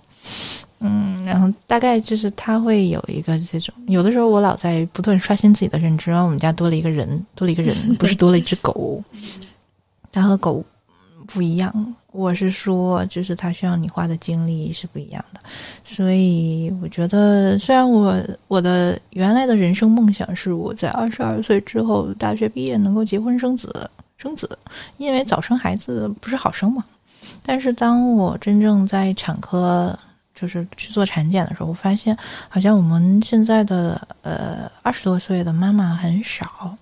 嗯，然后大概就是他会有一个这种，有的时候我老在不断刷新自己的认知，然后我们家多了一个人，多了一个人，不是多了一只狗，他和狗不一样。我是说，就是他需要你花的精力是不一样的，所以我觉得，虽然我我的原来的人生梦想是我在二十二岁之后大学毕业能够结婚生子生子，因为早生孩子不是好生嘛。但是当我真正在产科就是去做产检的时候，我发现好像我们现在的呃二十多岁的妈妈很少，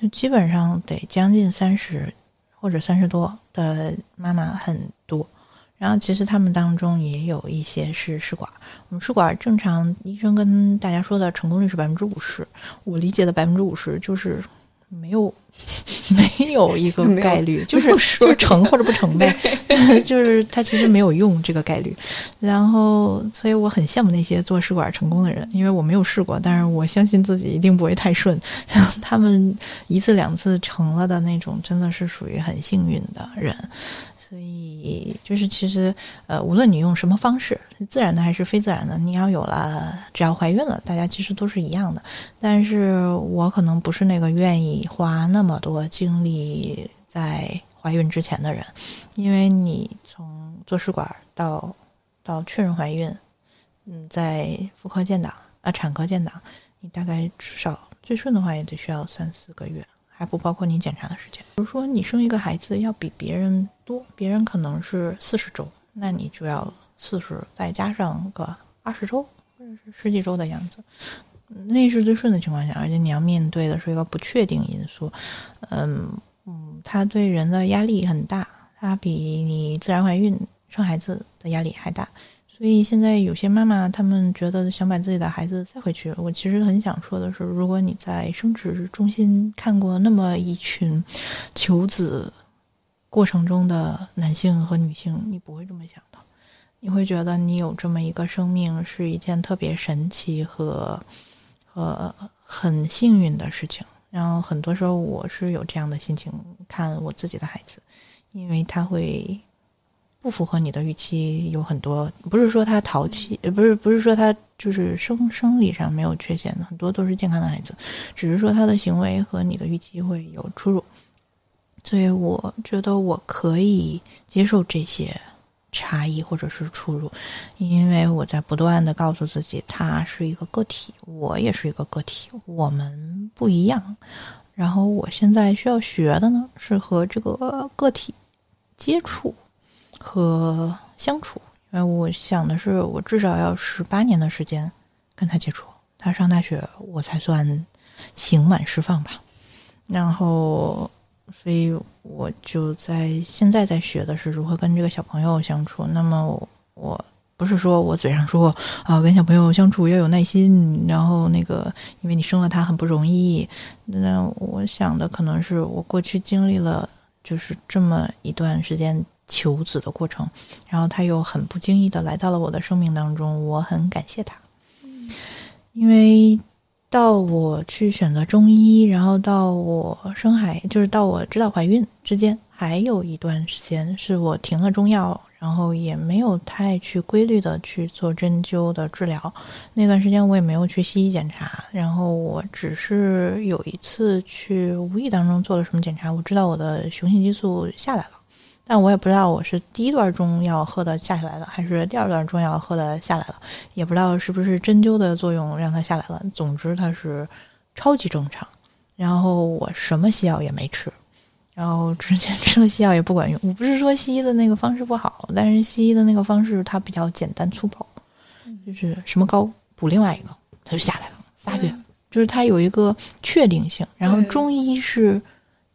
就基本上得将近三十。或者三十多的妈妈很多，然后其实他们当中也有一些是试管。我们试管正常，医生跟大家说的成功率是百分之五十。我理解的百分之五十就是没有没有一个 概率，就是说成或者不成呗，就是它其实没有用这个概率。然后，所以我很羡慕那些做试管成功的人，因为我没有试过，但是我相信自己一定不会太顺。然后他们一次两次成了的那种，真的是属于很幸运的人。所以，就是其实，呃，无论你用什么方式，自然的还是非自然的，你要有了，只要怀孕了，大家其实都是一样的。但是我可能不是那个愿意花那么多精力在怀孕之前的人，因为你从做试管到到确认怀孕，嗯，在妇科建档啊，产科建档，你大概至少最顺的话也得需要三四个月。还不包括你检查的时间。比如说，你生一个孩子要比别人多，别人可能是四十周，那你就要四十再加上个二十周或者是十几周的样子，那是最顺的情况下。而且你要面对的是一个不确定因素，嗯嗯，它对人的压力很大，它比你自然怀孕生孩子的压力还大。所以现在有些妈妈，她们觉得想把自己的孩子塞回去。我其实很想说的是，如果你在生殖中心看过那么一群求子过程中的男性和女性，你不会这么想的。你会觉得你有这么一个生命是一件特别神奇和和很幸运的事情。然后很多时候我是有这样的心情看我自己的孩子，因为他会。不符合你的预期有很多，不是说他淘气，不是不是说他就是生生理上没有缺陷的，很多都是健康的孩子，只是说他的行为和你的预期会有出入，所以我觉得我可以接受这些差异或者是出入，因为我在不断的告诉自己，他是一个个体，我也是一个个体，我们不一样，然后我现在需要学的呢是和这个个体接触。和相处，因为我想的是，我至少要十八年的时间跟他接触，他上大学我才算刑满释放吧。然后，所以我就在现在在学的是如何跟这个小朋友相处。那么，我不是说我嘴上说啊，跟小朋友相处要有耐心，然后那个因为你生了他很不容易。那我想的可能是我过去经历了就是这么一段时间。求子的过程，然后他又很不经意的来到了我的生命当中，我很感谢他。因为到我去选择中医，然后到我生孩，就是到我知道怀孕之间，还有一段时间是我停了中药，然后也没有太去规律的去做针灸的治疗。那段时间我也没有去西医检查，然后我只是有一次去无意当中做了什么检查，我知道我的雄性激素下来了。但我也不知道我是第一段中药喝的下下来了，还是第二段中药喝的下来了，也不知道是不是针灸的作用让它下来了。总之它是超级正常。然后我什么西药也没吃，然后之前 吃了西药也不管用。我不是说西医的那个方式不好，但是西医的那个方式它比较简单粗暴，就是什么膏补另外一个，它就下来了。仨月，就是它有一个确定性。然后中医是。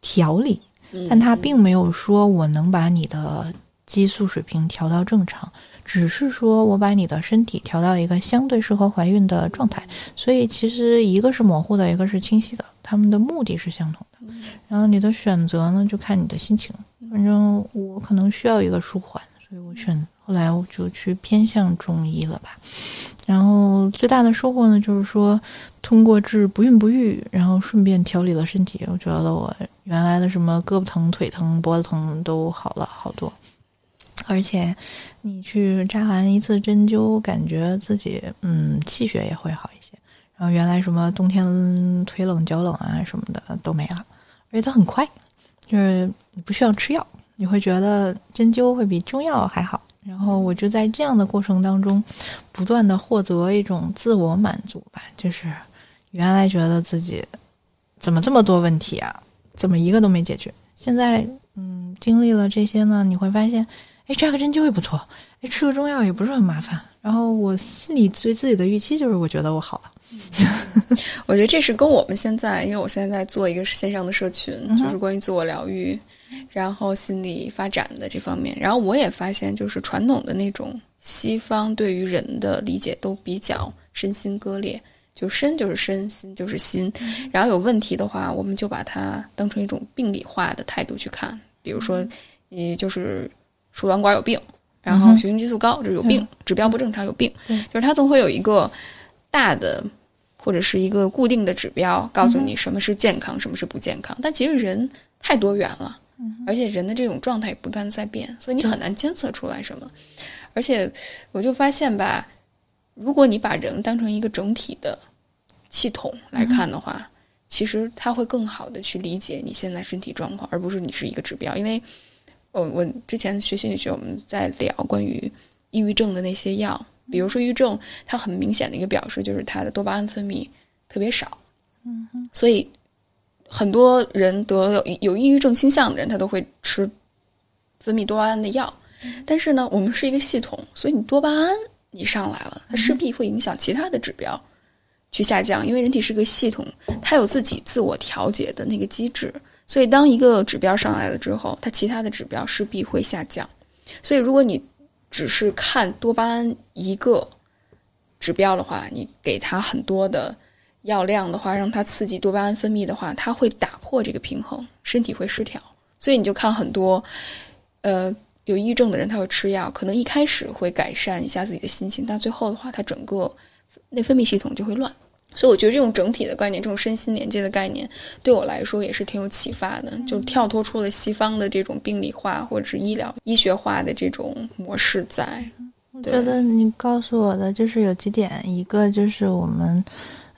调理，但他并没有说我能把你的激素水平调到正常，只是说我把你的身体调到一个相对适合怀孕的状态。所以其实一个是模糊的，一个是清晰的，他们的目的是相同的。然后你的选择呢，就看你的心情。反正我可能需要一个舒缓，所以我选。后来我就去偏向中医了吧。然后最大的收获呢，就是说通过治不孕不育，然后顺便调理了身体。我觉得我原来的什么胳膊疼、腿疼、脖子疼都好了好多。而且你去扎完一次针灸，感觉自己嗯气血也会好一些。然后原来什么冬天腿冷脚冷啊什么的都没了，而且它很快，就是你不需要吃药，你会觉得针灸会比中药还好。然后我就在这样的过程当中，不断的获得一种自我满足吧。就是原来觉得自己怎么这么多问题啊，怎么一个都没解决？现在嗯，经历了这些呢，你会发现，哎，扎个针灸也不错，哎，吃个中药也不是很麻烦。然后我心里对自己的预期就是，我觉得我好了。我觉得这是跟我们现在，因为我现在在做一个线上的社群，就是关于自我疗愈。然后心理发展的这方面，然后我也发现，就是传统的那种西方对于人的理解都比较身心割裂，就身就是身，心就是心。然后有问题的话，我们就把它当成一种病理化的态度去看。比如说，你就是输卵管有病，然后雄性激素高，就是有病，指标不正常有病。就是它总会有一个大的或者是一个固定的指标，告诉你什么是健康，什么是不健康。但其实人太多元了。而且人的这种状态不断在变，所以你很难监测出来什么。而且我就发现吧，如果你把人当成一个整体的系统来看的话，其实他会更好的去理解你现在身体状况，而不是你是一个指标。因为，我我之前学心理学，我们在聊关于抑郁症的那些药，比如说抑郁症，它很明显的一个表示就是它的多巴胺分泌特别少。嗯所以。很多人得有有抑郁症倾向的人，他都会吃分泌多巴胺的药。但是呢，我们是一个系统，所以你多巴胺你上来了，它势必会影响其他的指标去下降。因为人体是个系统，它有自己自我调节的那个机制。所以当一个指标上来了之后，它其他的指标势必会下降。所以如果你只是看多巴胺一个指标的话，你给它很多的。药量的话，让它刺激多巴胺分泌的话，它会打破这个平衡，身体会失调。所以你就看很多，呃，有抑郁症的人，他会吃药，可能一开始会改善一下自己的心情，但最后的话，他整个内分泌系统就会乱。所以我觉得这种整体的概念，这种身心连接的概念，对我来说也是挺有启发的，就跳脱出了西方的这种病理化或者是医疗医学化的这种模式在。我觉得你告诉我的就是有几点，一个就是我们。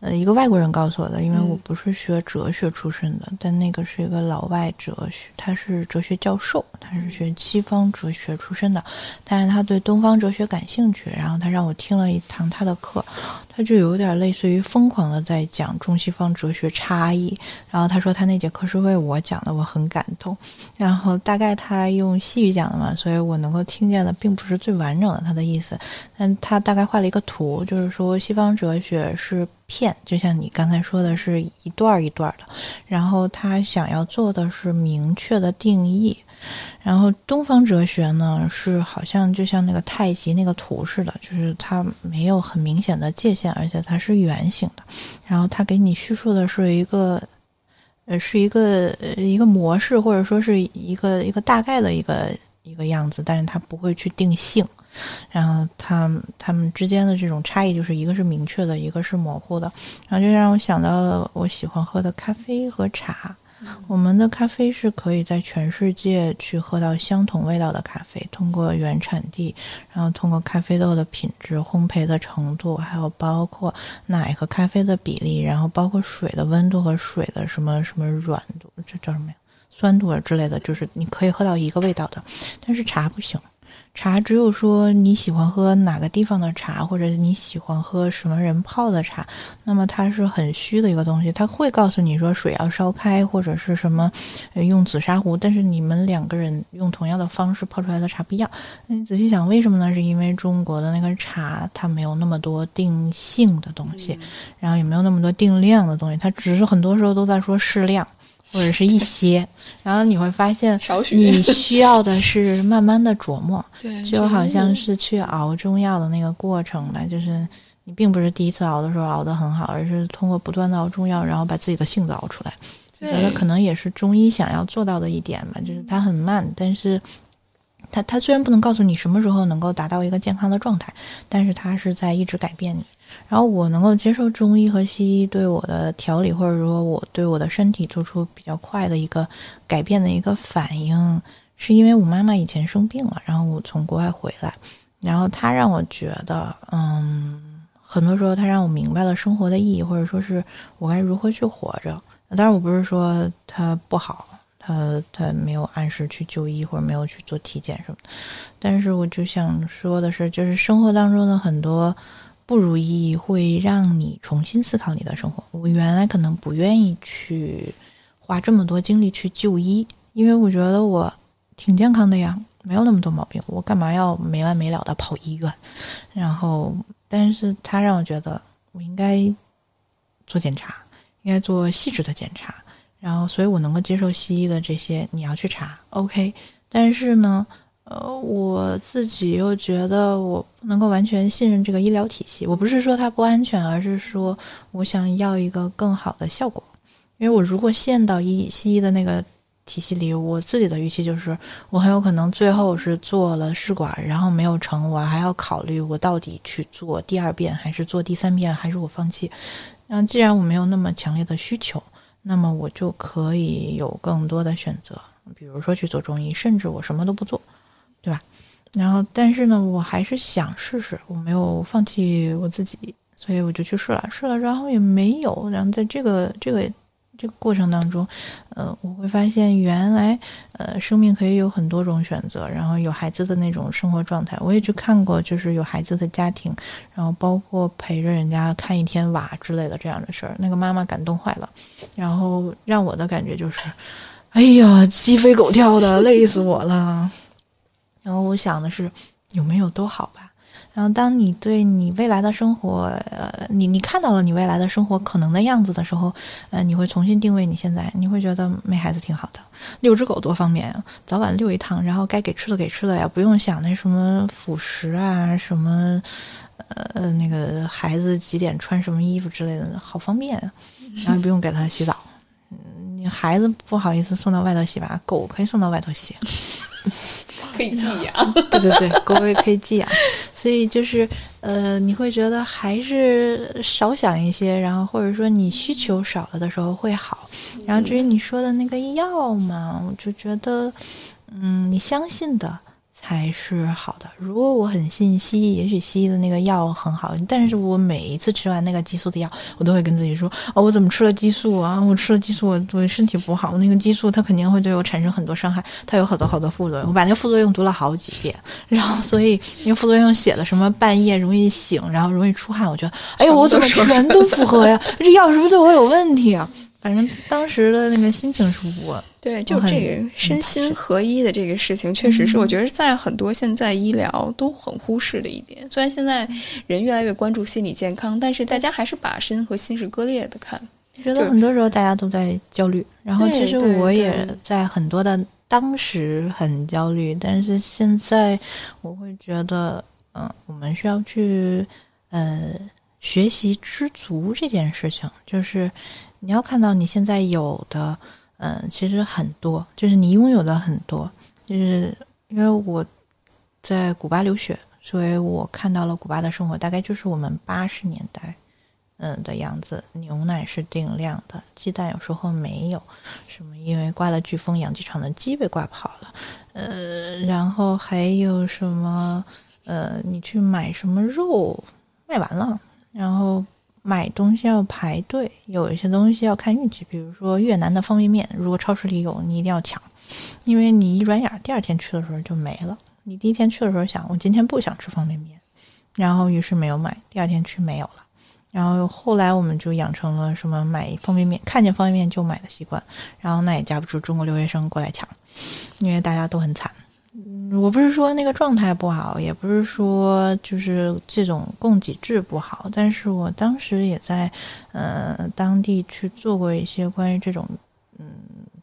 呃，一个外国人告诉我的，因为我不是学哲学出身的，但那个是一个老外哲学，他是哲学教授，他是学西方哲学出身的，但是他对东方哲学感兴趣，然后他让我听了一堂他的课，他就有点类似于疯狂的在讲中西方哲学差异，然后他说他那节课是为我讲的，我很感动，然后大概他用西语讲的嘛，所以我能够听见的并不是最完整的他的意思，但他大概画了一个图，就是说西方哲学是。片就像你刚才说的是一段一段的，然后他想要做的是明确的定义，然后东方哲学呢是好像就像那个太极那个图似的，就是它没有很明显的界限，而且它是圆形的，然后他给你叙述的是一个，呃，是一个一个模式，或者说是一个一个大概的一个一个样子，但是它不会去定性。然后他他们之间的这种差异，就是一个是明确的，一个是模糊的。然后就让我想到了我喜欢喝的咖啡和茶。我们的咖啡是可以在全世界去喝到相同味道的咖啡，通过原产地，然后通过咖啡豆的品质、烘焙的程度，还有包括奶和咖啡的比例，然后包括水的温度和水的什么什么软度，这叫什么呀？酸度啊之类的，就是你可以喝到一个味道的。但是茶不行。茶只有说你喜欢喝哪个地方的茶，或者你喜欢喝什么人泡的茶，那么它是很虚的一个东西。它会告诉你说水要烧开或者是什么用紫砂壶，但是你们两个人用同样的方式泡出来的茶不一样。那你仔细想，为什么呢？是因为中国的那个茶它没有那么多定性的东西，然后也没有那么多定量的东西，它只是很多时候都在说适量。或者是一些，然后你会发现，你需要的是慢慢的琢磨，对，就好像是去熬中药的那个过程吧，就是你并不是第一次熬的时候熬得很好，而是通过不断的熬中药，然后把自己的性子熬出来。我觉得可能也是中医想要做到的一点吧，就是它很慢，但是它它虽然不能告诉你什么时候能够达到一个健康的状态，但是它是在一直改变你。然后我能够接受中医和西医对我的调理，或者说我对我的身体做出比较快的一个改变的一个反应，是因为我妈妈以前生病了，然后我从国外回来，然后她让我觉得，嗯，很多时候她让我明白了生活的意义，或者说是我该如何去活着。当然，我不是说她不好，她她没有按时去就医或者没有去做体检什么的，但是我就想说的是，就是生活当中的很多。不如意会让你重新思考你的生活。我原来可能不愿意去花这么多精力去就医，因为我觉得我挺健康的呀，没有那么多毛病，我干嘛要没完没了的跑医院？然后，但是他让我觉得我应该做检查，应该做细致的检查。然后，所以我能够接受西医的这些，你要去查，OK。但是呢？呃，我自己又觉得我不能够完全信任这个医疗体系。我不是说它不安全，而是说我想要一个更好的效果。因为我如果陷到医西医的那个体系里，我自己的预期就是我很有可能最后是做了试管，然后没有成，我还要考虑我到底去做第二遍还是做第三遍，还是我放弃。那既然我没有那么强烈的需求，那么我就可以有更多的选择，比如说去做中医，甚至我什么都不做。对吧？然后，但是呢，我还是想试试，我没有放弃我自己，所以我就去试了，试了，然后也没有。然后在这个这个这个过程当中，呃，我会发现原来呃，生命可以有很多种选择。然后有孩子的那种生活状态，我也去看过，就是有孩子的家庭，然后包括陪着人家看一天娃之类的这样的事儿，那个妈妈感动坏了，然后让我的感觉就是，哎呀，鸡飞狗跳的，累死我了。然后我想的是，有没有都好吧。然后当你对你未来的生活，呃，你你看到了你未来的生活可能的样子的时候，呃，你会重新定位你现在，你会觉得没孩子挺好的，遛只狗多方便啊，早晚遛一趟，然后该给吃的给吃的呀，不用想那什么辅食啊，什么，呃，那个孩子几点穿什么衣服之类的，好方便，然后不用给他洗澡，嗯，你孩子不好意思送到外头洗吧，狗可以送到外头洗。可以寄养，对对对，狗也可以寄养，所以就是呃，你会觉得还是少想一些，然后或者说你需求少了的时候会好。然后至于你说的那个药嘛，我就觉得，嗯，你相信的。才是好的。如果我很信西医，也许西医的那个药很好，但是我每一次吃完那个激素的药，我都会跟自己说：哦，我怎么吃了激素啊？我吃了激素，我对身体不好。那个激素它肯定会对我产生很多伤害，它有好多好多副作用。我把那个副作用读了好几遍，然后所以那个副作用写的什么半夜容易醒，然后容易出汗，我觉得，哎呦，我怎么全都符合呀？这药是不是对我有问题啊？反正当时的那个心情是我对，就这个身心合一的这个事情，确实是我觉得在很多现在医疗都很忽视的一点。虽然现在人越来越关注心理健康，但是大家还是把身和心是割裂的看。觉得很多时候大家都在焦虑，然后其实我也在很多的当时很焦虑，但是现在我会觉得，嗯，我们需要去呃学习知足这件事情，就是。你要看到你现在有的，嗯，其实很多，就是你拥有的很多，就是因为我在古巴留学，所以我看到了古巴的生活，大概就是我们八十年代，嗯的样子。牛奶是定量的，鸡蛋有时候没有，什么因为刮了飓风，养鸡场的鸡被刮跑了，呃，然后还有什么，呃，你去买什么肉，卖完了，然后。买东西要排队，有一些东西要看运气。比如说越南的方便面，如果超市里有，你一定要抢，因为你一转眼，第二天去的时候就没了。你第一天去的时候想，我今天不想吃方便面，然后于是没有买，第二天去没有了。然后后来我们就养成了什么买方便面，看见方便面就买的习惯。然后那也架不住中国留学生过来抢，因为大家都很惨。嗯我不是说那个状态不好，也不是说就是这种供给制不好，但是我当时也在，呃，当地去做过一些关于这种，嗯，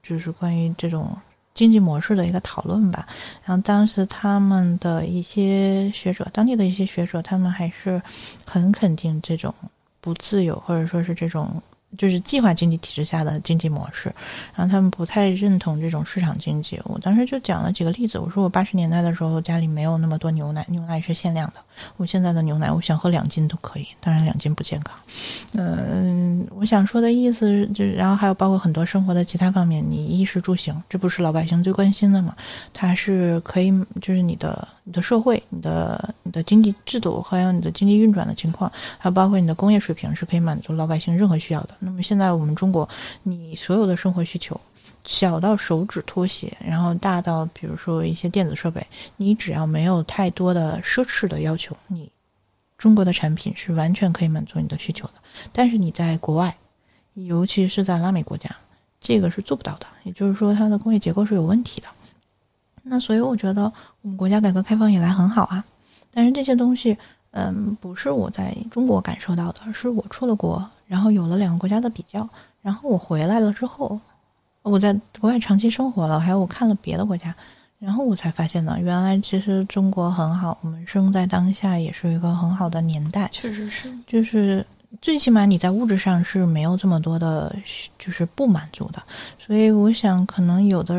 就是关于这种经济模式的一个讨论吧。然后当时他们的一些学者，当地的一些学者，他们还是很肯定这种不自由，或者说是这种。就是计划经济体制下的经济模式，然后他们不太认同这种市场经济。我当时就讲了几个例子，我说我八十年代的时候家里没有那么多牛奶，牛奶是限量的。我现在的牛奶，我想喝两斤都可以，当然两斤不健康。嗯，我想说的意思是就是，然后还有包括很多生活的其他方面，你衣食住行，这不是老百姓最关心的吗？它是可以，就是你的你的社会、你的你的经济制度，还有你的经济运转的情况，还有包括你的工业水平，是可以满足老百姓任何需要的。那么现在我们中国，你所有的生活需求。小到手指拖鞋，然后大到比如说一些电子设备，你只要没有太多的奢侈的要求，你中国的产品是完全可以满足你的需求的。但是你在国外，尤其是在拉美国家，这个是做不到的。也就是说，它的工业结构是有问题的。那所以我觉得我们国家改革开放以来很好啊，但是这些东西，嗯，不是我在中国感受到的，是我出了国，然后有了两个国家的比较，然后我回来了之后。我在国外长期生活了，还有我看了别的国家，然后我才发现呢，原来其实中国很好，我们生在当下也是一个很好的年代。确实是，就是最起码你在物质上是没有这么多的，就是不满足的。所以我想，可能有的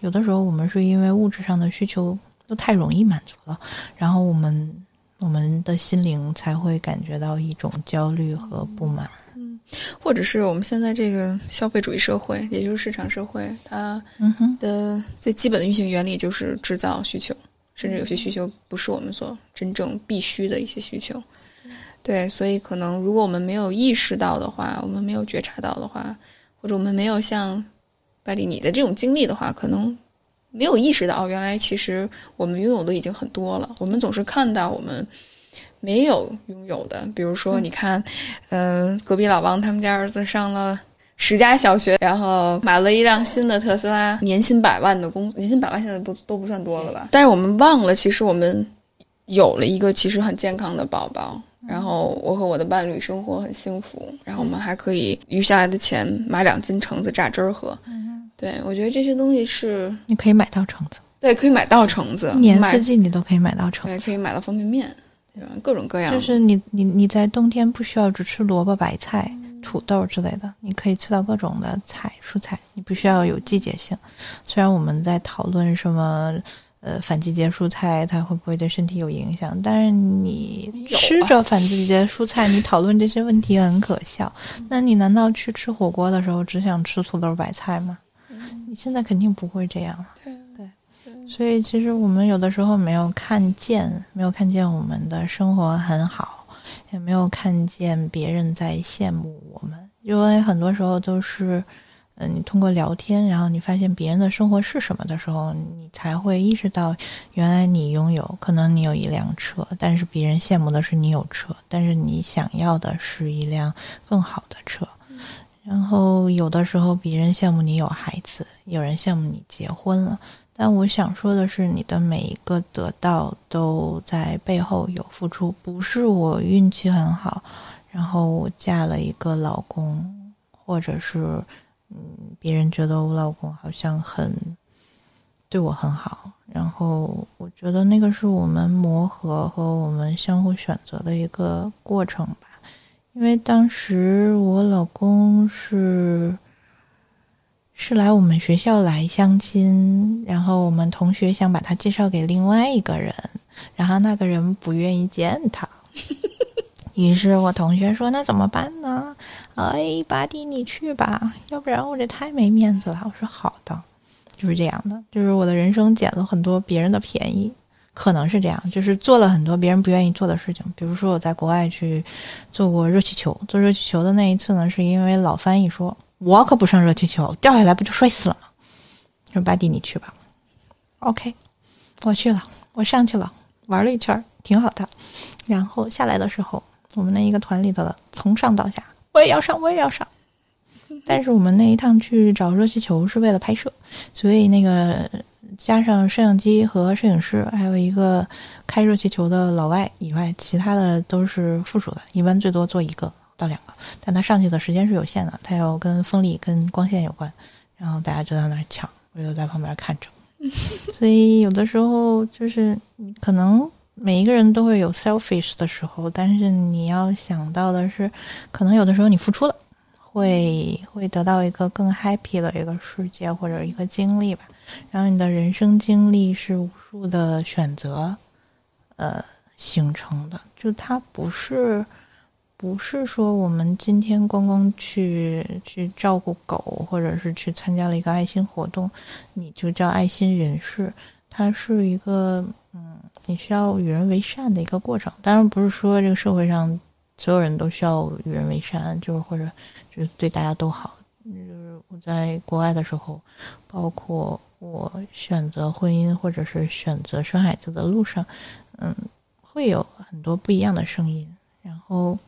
有的时候我们是因为物质上的需求都太容易满足了，然后我们我们的心灵才会感觉到一种焦虑和不满。嗯或者是我们现在这个消费主义社会，也就是市场社会，它的最基本的运行原理就是制造需求，甚至有些需求不是我们所真正必须的一些需求。对，所以可能如果我们没有意识到的话，我们没有觉察到的话，或者我们没有像百里你的这种经历的话，可能没有意识到哦，原来其实我们拥有的已经很多了。我们总是看到我们。没有拥有的，比如说，你看，嗯，隔壁老王他们家儿子上了十家小学，然后买了一辆新的特斯拉，年薪百万的工，年薪百万现在不都不算多了吧？但是我们忘了，其实我们有了一个其实很健康的宝宝，然后我和我的伴侣生活很幸福，然后我们还可以余下来的钱买两斤橙子榨汁儿喝。对，我觉得这些东西是你可以买到橙子，对，可以买到橙子，一年四季你都可以买到橙子，对，可以买到方便面。对吧？各种各样，就是你你你在冬天不需要只吃萝卜、白菜、土豆之类的，你可以吃到各种的菜蔬菜，你不需要有季节性。虽然我们在讨论什么呃反季节蔬菜它会不会对身体有影响，但是你吃着反季节蔬菜，你讨论这些问题很可笑。那你难道去吃火锅的时候只想吃土豆白菜吗？你现在肯定不会这样。对。所以，其实我们有的时候没有看见，没有看见我们的生活很好，也没有看见别人在羡慕我们。因为很多时候都是，嗯，你通过聊天，然后你发现别人的生活是什么的时候，你才会意识到，原来你拥有，可能你有一辆车，但是别人羡慕的是你有车，但是你想要的是一辆更好的车。然后有的时候别人羡慕你有孩子，有人羡慕你结婚了。但我想说的是，你的每一个得到都在背后有付出，不是我运气很好，然后我嫁了一个老公，或者是别人觉得我老公好像很对我很好，然后我觉得那个是我们磨合和我们相互选择的一个过程吧，因为当时我老公是。是来我们学校来相亲，然后我们同学想把他介绍给另外一个人，然后那个人不愿意见他，于是我同学说：“那怎么办呢？”哎，巴蒂你去吧，要不然我这太没面子了。我说：“好的。”就是这样的，就是我的人生捡了很多别人的便宜，可能是这样，就是做了很多别人不愿意做的事情。比如说我在国外去做过热气球，做热气球的那一次呢，是因为老翻译说。我可不上热气球，掉下来不就摔死了吗？说巴蒂你去吧。OK，我去了，我上去了，玩了一圈，挺好的。然后下来的时候，我们那一个团里头的从上到下，我也要上，我也要上。但是我们那一趟去找热气球是为了拍摄，所以那个加上摄像机和摄影师，还有一个开热气球的老外以外，其他的都是附属的，一般最多做一个。到两个，但他上去的时间是有限的，他要跟风力、跟光线有关。然后大家就在那儿抢，我就在旁边看着。所以有的时候就是可能每一个人都会有 selfish 的时候，但是你要想到的是，可能有的时候你付出了，会会得到一个更 happy 的一个世界或者一个经历吧。然后你的人生经历是无数的选择，呃形成的，就它不是。不是说我们今天光光去去照顾狗，或者是去参加了一个爱心活动，你就叫爱心人士。它是一个，嗯，你需要与人为善的一个过程。当然不是说这个社会上所有人都需要与人为善，就是或者就是对大家都好。就是我在国外的时候，包括我选择婚姻或者是选择生孩子的路上，嗯，会有很多不一样的声音，然后。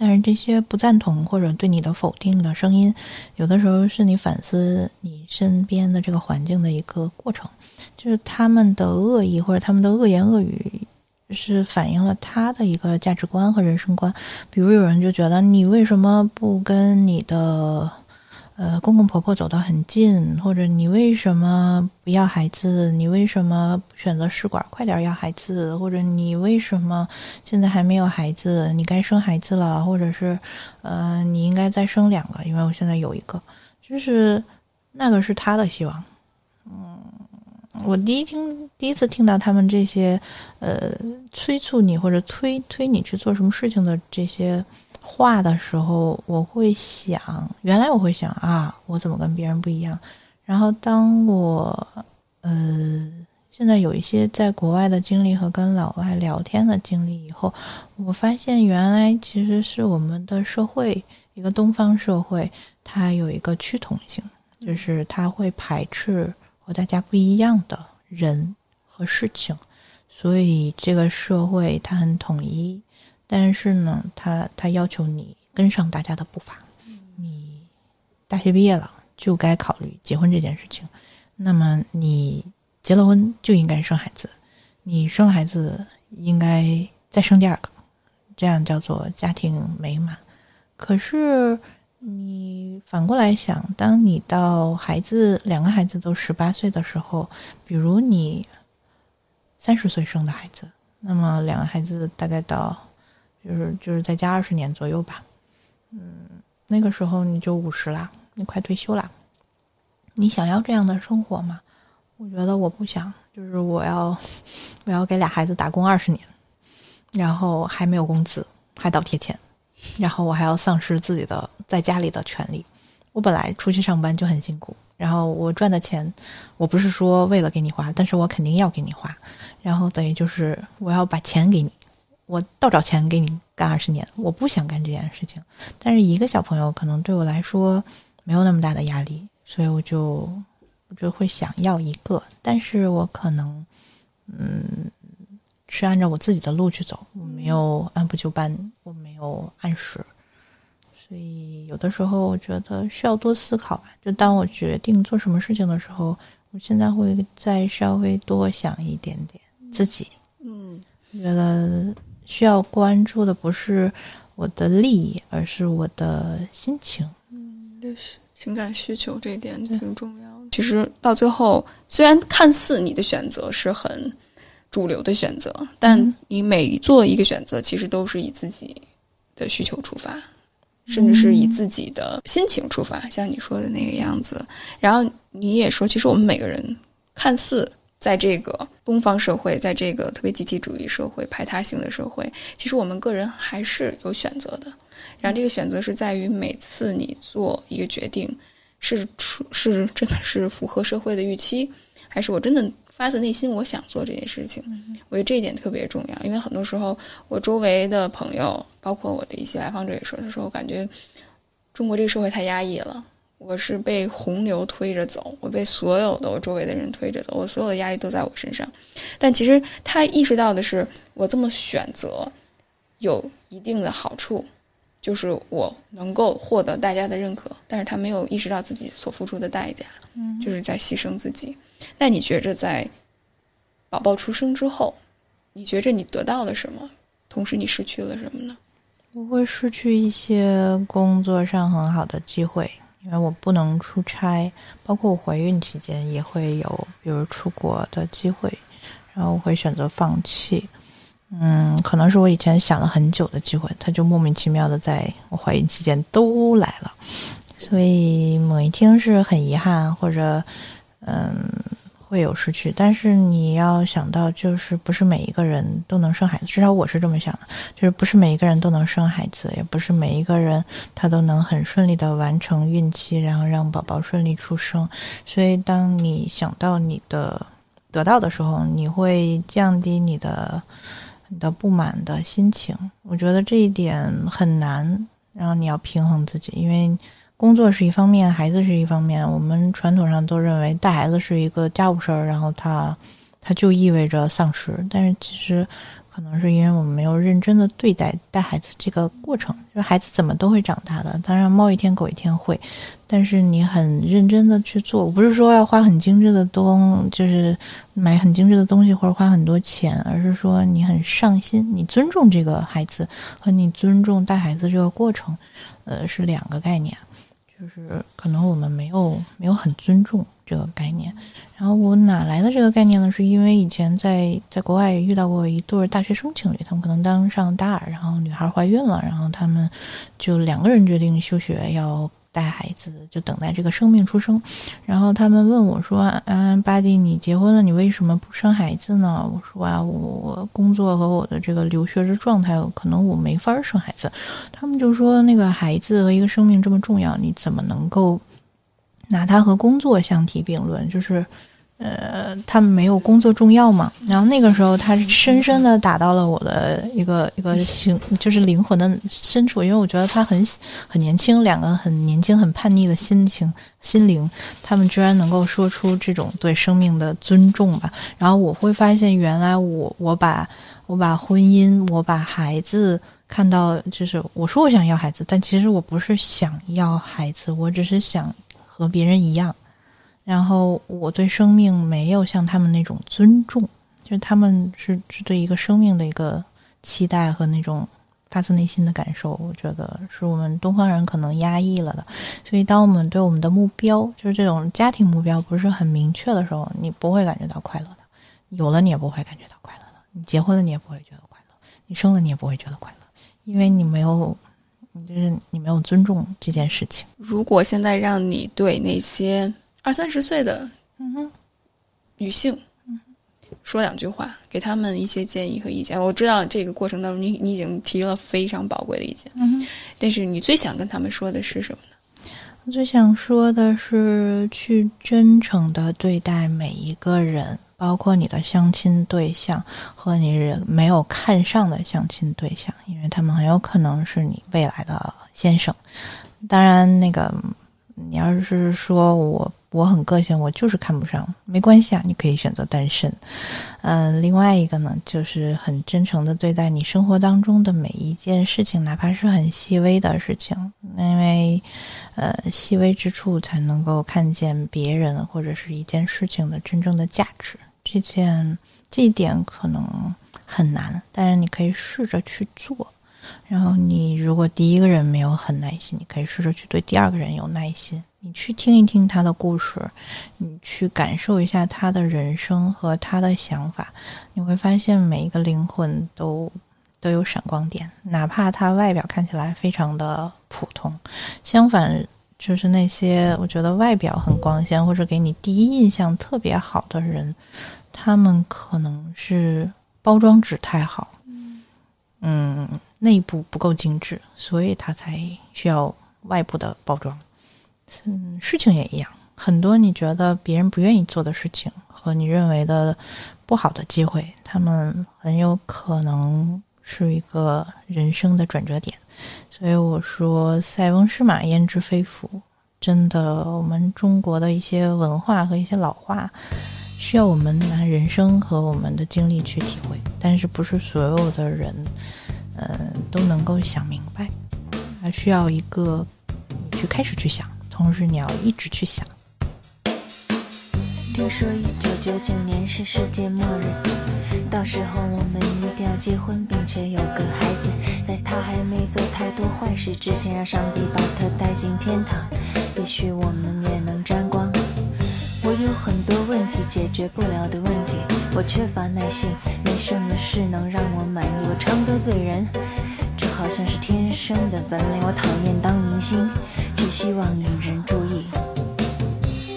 但是这些不赞同或者对你的否定的声音，有的时候是你反思你身边的这个环境的一个过程，就是他们的恶意或者他们的恶言恶语，是反映了他的一个价值观和人生观。比如有人就觉得你为什么不跟你的。呃，公公婆婆走得很近，或者你为什么不要孩子？你为什么选择试管快点要孩子？或者你为什么现在还没有孩子？你该生孩子了，或者是呃，你应该再生两个，因为我现在有一个，就是那个是他的希望。嗯，我第一听第一次听到他们这些呃催促你或者推推你去做什么事情的这些。画的时候，我会想，原来我会想啊，我怎么跟别人不一样？然后当我呃，现在有一些在国外的经历和跟老外聊天的经历以后，我发现原来其实是我们的社会，一个东方社会，它有一个趋同性，就是它会排斥和大家不一样的人和事情，所以这个社会它很统一。但是呢，他他要求你跟上大家的步伐。你大学毕业了，就该考虑结婚这件事情。那么你结了婚就应该生孩子，你生了孩子应该再生第二个，这样叫做家庭美满。可是你反过来想，当你到孩子两个孩子都十八岁的时候，比如你三十岁生的孩子，那么两个孩子大概到。就是就是再加二十年左右吧，嗯，那个时候你就五十啦，你快退休啦。你想要这样的生活吗？我觉得我不想，就是我要我要给俩孩子打工二十年，然后还没有工资，还倒贴钱，然后我还要丧失自己的在家里的权利。我本来出去上班就很辛苦，然后我赚的钱，我不是说为了给你花，但是我肯定要给你花，然后等于就是我要把钱给你。我倒找钱给你干二十年，我不想干这件事情。但是一个小朋友可能对我来说没有那么大的压力，所以我就我就会想要一个。但是我可能嗯是按照我自己的路去走，我没有按部就班，我没有按时。所以有的时候我觉得需要多思考吧。就当我决定做什么事情的时候，我现在会再稍微多想一点点自己。嗯，觉得。需要关注的不是我的利益，而是我的心情。嗯，就是情感需求这一点挺重要。其实到最后，虽然看似你的选择是很主流的选择，但你每做一个选择，其实都是以自己的需求出发，甚至是以自己的心情出发。像你说的那个样子，然后你也说，其实我们每个人看似。在这个东方社会，在这个特别集体主义社会、排他性的社会，其实我们个人还是有选择的。然后这个选择是在于每次你做一个决定，是出是真的是符合社会的预期，还是我真的发自内心我想做这件事情。我觉得这一点特别重要，因为很多时候我周围的朋友，包括我的一些来访者也说，他说我感觉中国这个社会太压抑了。我是被洪流推着走，我被所有的我周围的人推着走，我所有的压力都在我身上。但其实他意识到的是，我这么选择有一定的好处，就是我能够获得大家的认可。但是他没有意识到自己所付出的代价，就是在牺牲自己。那你觉着在宝宝出生之后，你觉着你得到了什么？同时你失去了什么呢？我会失去一些工作上很好的机会。因为我不能出差，包括我怀孕期间也会有，比如出国的机会，然后我会选择放弃。嗯，可能是我以前想了很久的机会，它就莫名其妙的在我怀孕期间都来了，所以某一天是很遗憾，或者嗯会有失去。但是你要想到，就是不是每一个人都能生孩子，至少我是这么想的，就是不是每一个人都能生孩子，也不是每一个人他都能很顺利的完成孕期，然后让宝宝顺利出生。所以当你想到你的得到的时候，你会降低你的。你的不满的心情，我觉得这一点很难。然后你要平衡自己，因为工作是一方面，孩子是一方面。我们传统上都认为带孩子是一个家务事儿，然后它，它就意味着丧失。但是其实。可能是因为我们没有认真的对待带孩子这个过程，就是孩子怎么都会长大的。当然，猫一天狗一天会，但是你很认真的去做，不是说要花很精致的东，就是买很精致的东西或者花很多钱，而是说你很上心，你尊重这个孩子和你尊重带孩子这个过程，呃，是两个概念。就是可能我们没有没有很尊重这个概念。然后我哪来的这个概念呢？是因为以前在在国外遇到过一对大学生情侣，他们可能刚上大二，然后女孩怀孕了，然后他们就两个人决定休学要。带孩子就等待这个生命出生，然后他们问我说：“嗯，巴蒂，你结婚了，你为什么不生孩子呢？”我说：“啊，我工作和我的这个留学的状态，可能我没法生孩子。”他们就说：“那个孩子和一个生命这么重要，你怎么能够拿它和工作相提并论？”就是。呃，他们没有工作重要嘛？然后那个时候，他深深的打到了我的一个一个心，就是灵魂的深处。因为我觉得他很很年轻，两个很年轻、很叛逆的心情、心灵，他们居然能够说出这种对生命的尊重吧。然后我会发现，原来我我把我把婚姻，我把孩子看到，就是我说我想要孩子，但其实我不是想要孩子，我只是想和别人一样。然后我对生命没有像他们那种尊重，就是他们是是对一个生命的一个期待和那种发自内心的感受，我觉得是我们东方人可能压抑了的。所以，当我们对我们的目标，就是这种家庭目标不是很明确的时候，你不会感觉到快乐的。有了，你也不会感觉到快乐的。你结婚了，你也不会觉得快乐；你生了，你也不会觉得快乐，因为你没有，就是你没有尊重这件事情。如果现在让你对那些二三十岁的女性，说两句话，给他们一些建议和意见。我知道这个过程当中，你你已经提了非常宝贵的意见，嗯但是你最想跟他们说的是什么呢？我最想说的是，去真诚的对待每一个人，包括你的相亲对象和你没有看上的相亲对象，因为他们很有可能是你未来的先生。当然，那个你要是说我。我很个性，我就是看不上，没关系啊，你可以选择单身。嗯，另外一个呢，就是很真诚的对待你生活当中的每一件事情，哪怕是很细微的事情，因为，呃，细微之处才能够看见别人或者是一件事情的真正的价值。这件这一点可能很难，但是你可以试着去做。然后你如果第一个人没有很耐心，你可以试着去对第二个人有耐心。你去听一听他的故事，你去感受一下他的人生和他的想法，你会发现每一个灵魂都都有闪光点，哪怕他外表看起来非常的普通。相反，就是那些我觉得外表很光鲜或者给你第一印象特别好的人，他们可能是包装纸太好，嗯，内部不够精致，所以他才需要外部的包装。嗯，事情也一样，很多你觉得别人不愿意做的事情，和你认为的不好的机会，他们很有可能是一个人生的转折点。所以我说“塞翁失马，焉知非福”。真的，我们中国的一些文化和一些老话，需要我们拿人生和我们的经历去体会。但是，不是所有的人，嗯，都能够想明白，还需要一个你去开始去想。同时，你要一直去想。听说一九九九年是世界末日，到时候我们一定要结婚，并且有个孩子。在他还没做太多坏事之前，让上帝把他带进天堂。也许我们也能沾光。我有很多问题解决不了的问题，我缺乏耐心，没什么事能让我满意。我常得罪人，这好像是天生的本领。我讨厌当明星，只希望引人注意。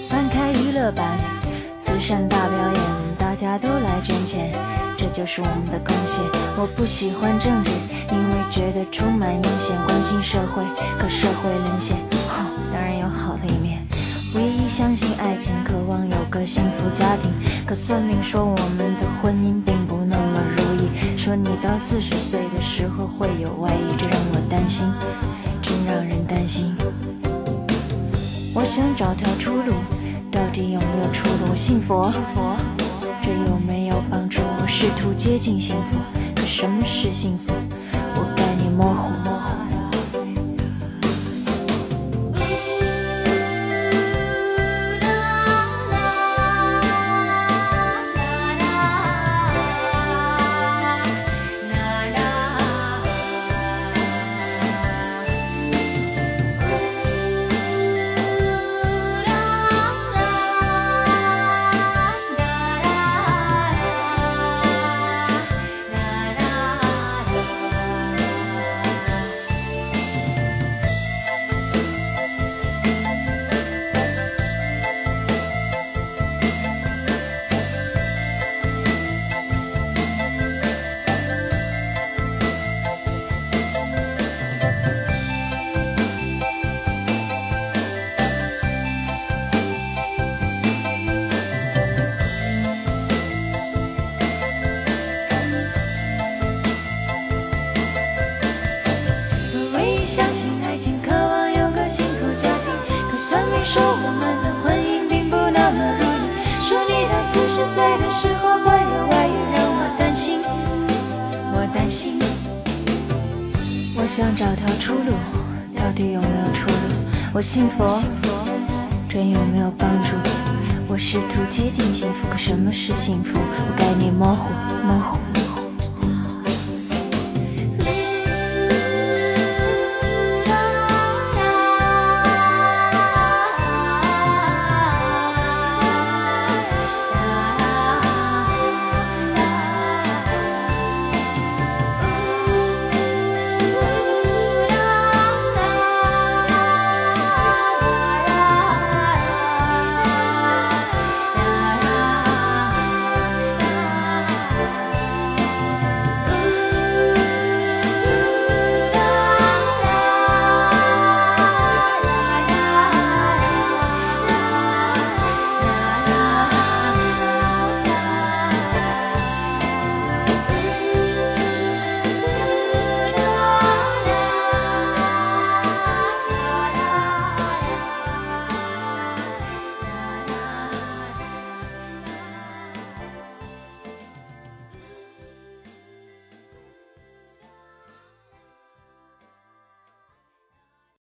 翻开娱乐版，慈善大表演，大家都来捐钱，这就是我们的贡献。我不喜欢政治，因为觉得充满阴险。关心社会，可社会沦陷，哼，当然有好的一面。唯一相信爱情，渴望有个幸福家庭。可算命说我们的婚姻并不那么如意，说你到四十岁的时候会有外遇，这让我担心，让人担心。我想找条出路，到底有没有出路？我信佛，这有没有帮助？我试图接近幸福，可什么是幸福？我概念模糊，信佛，真有没有帮助？我试图接近幸福，可什么是幸福？我概念模糊，模糊。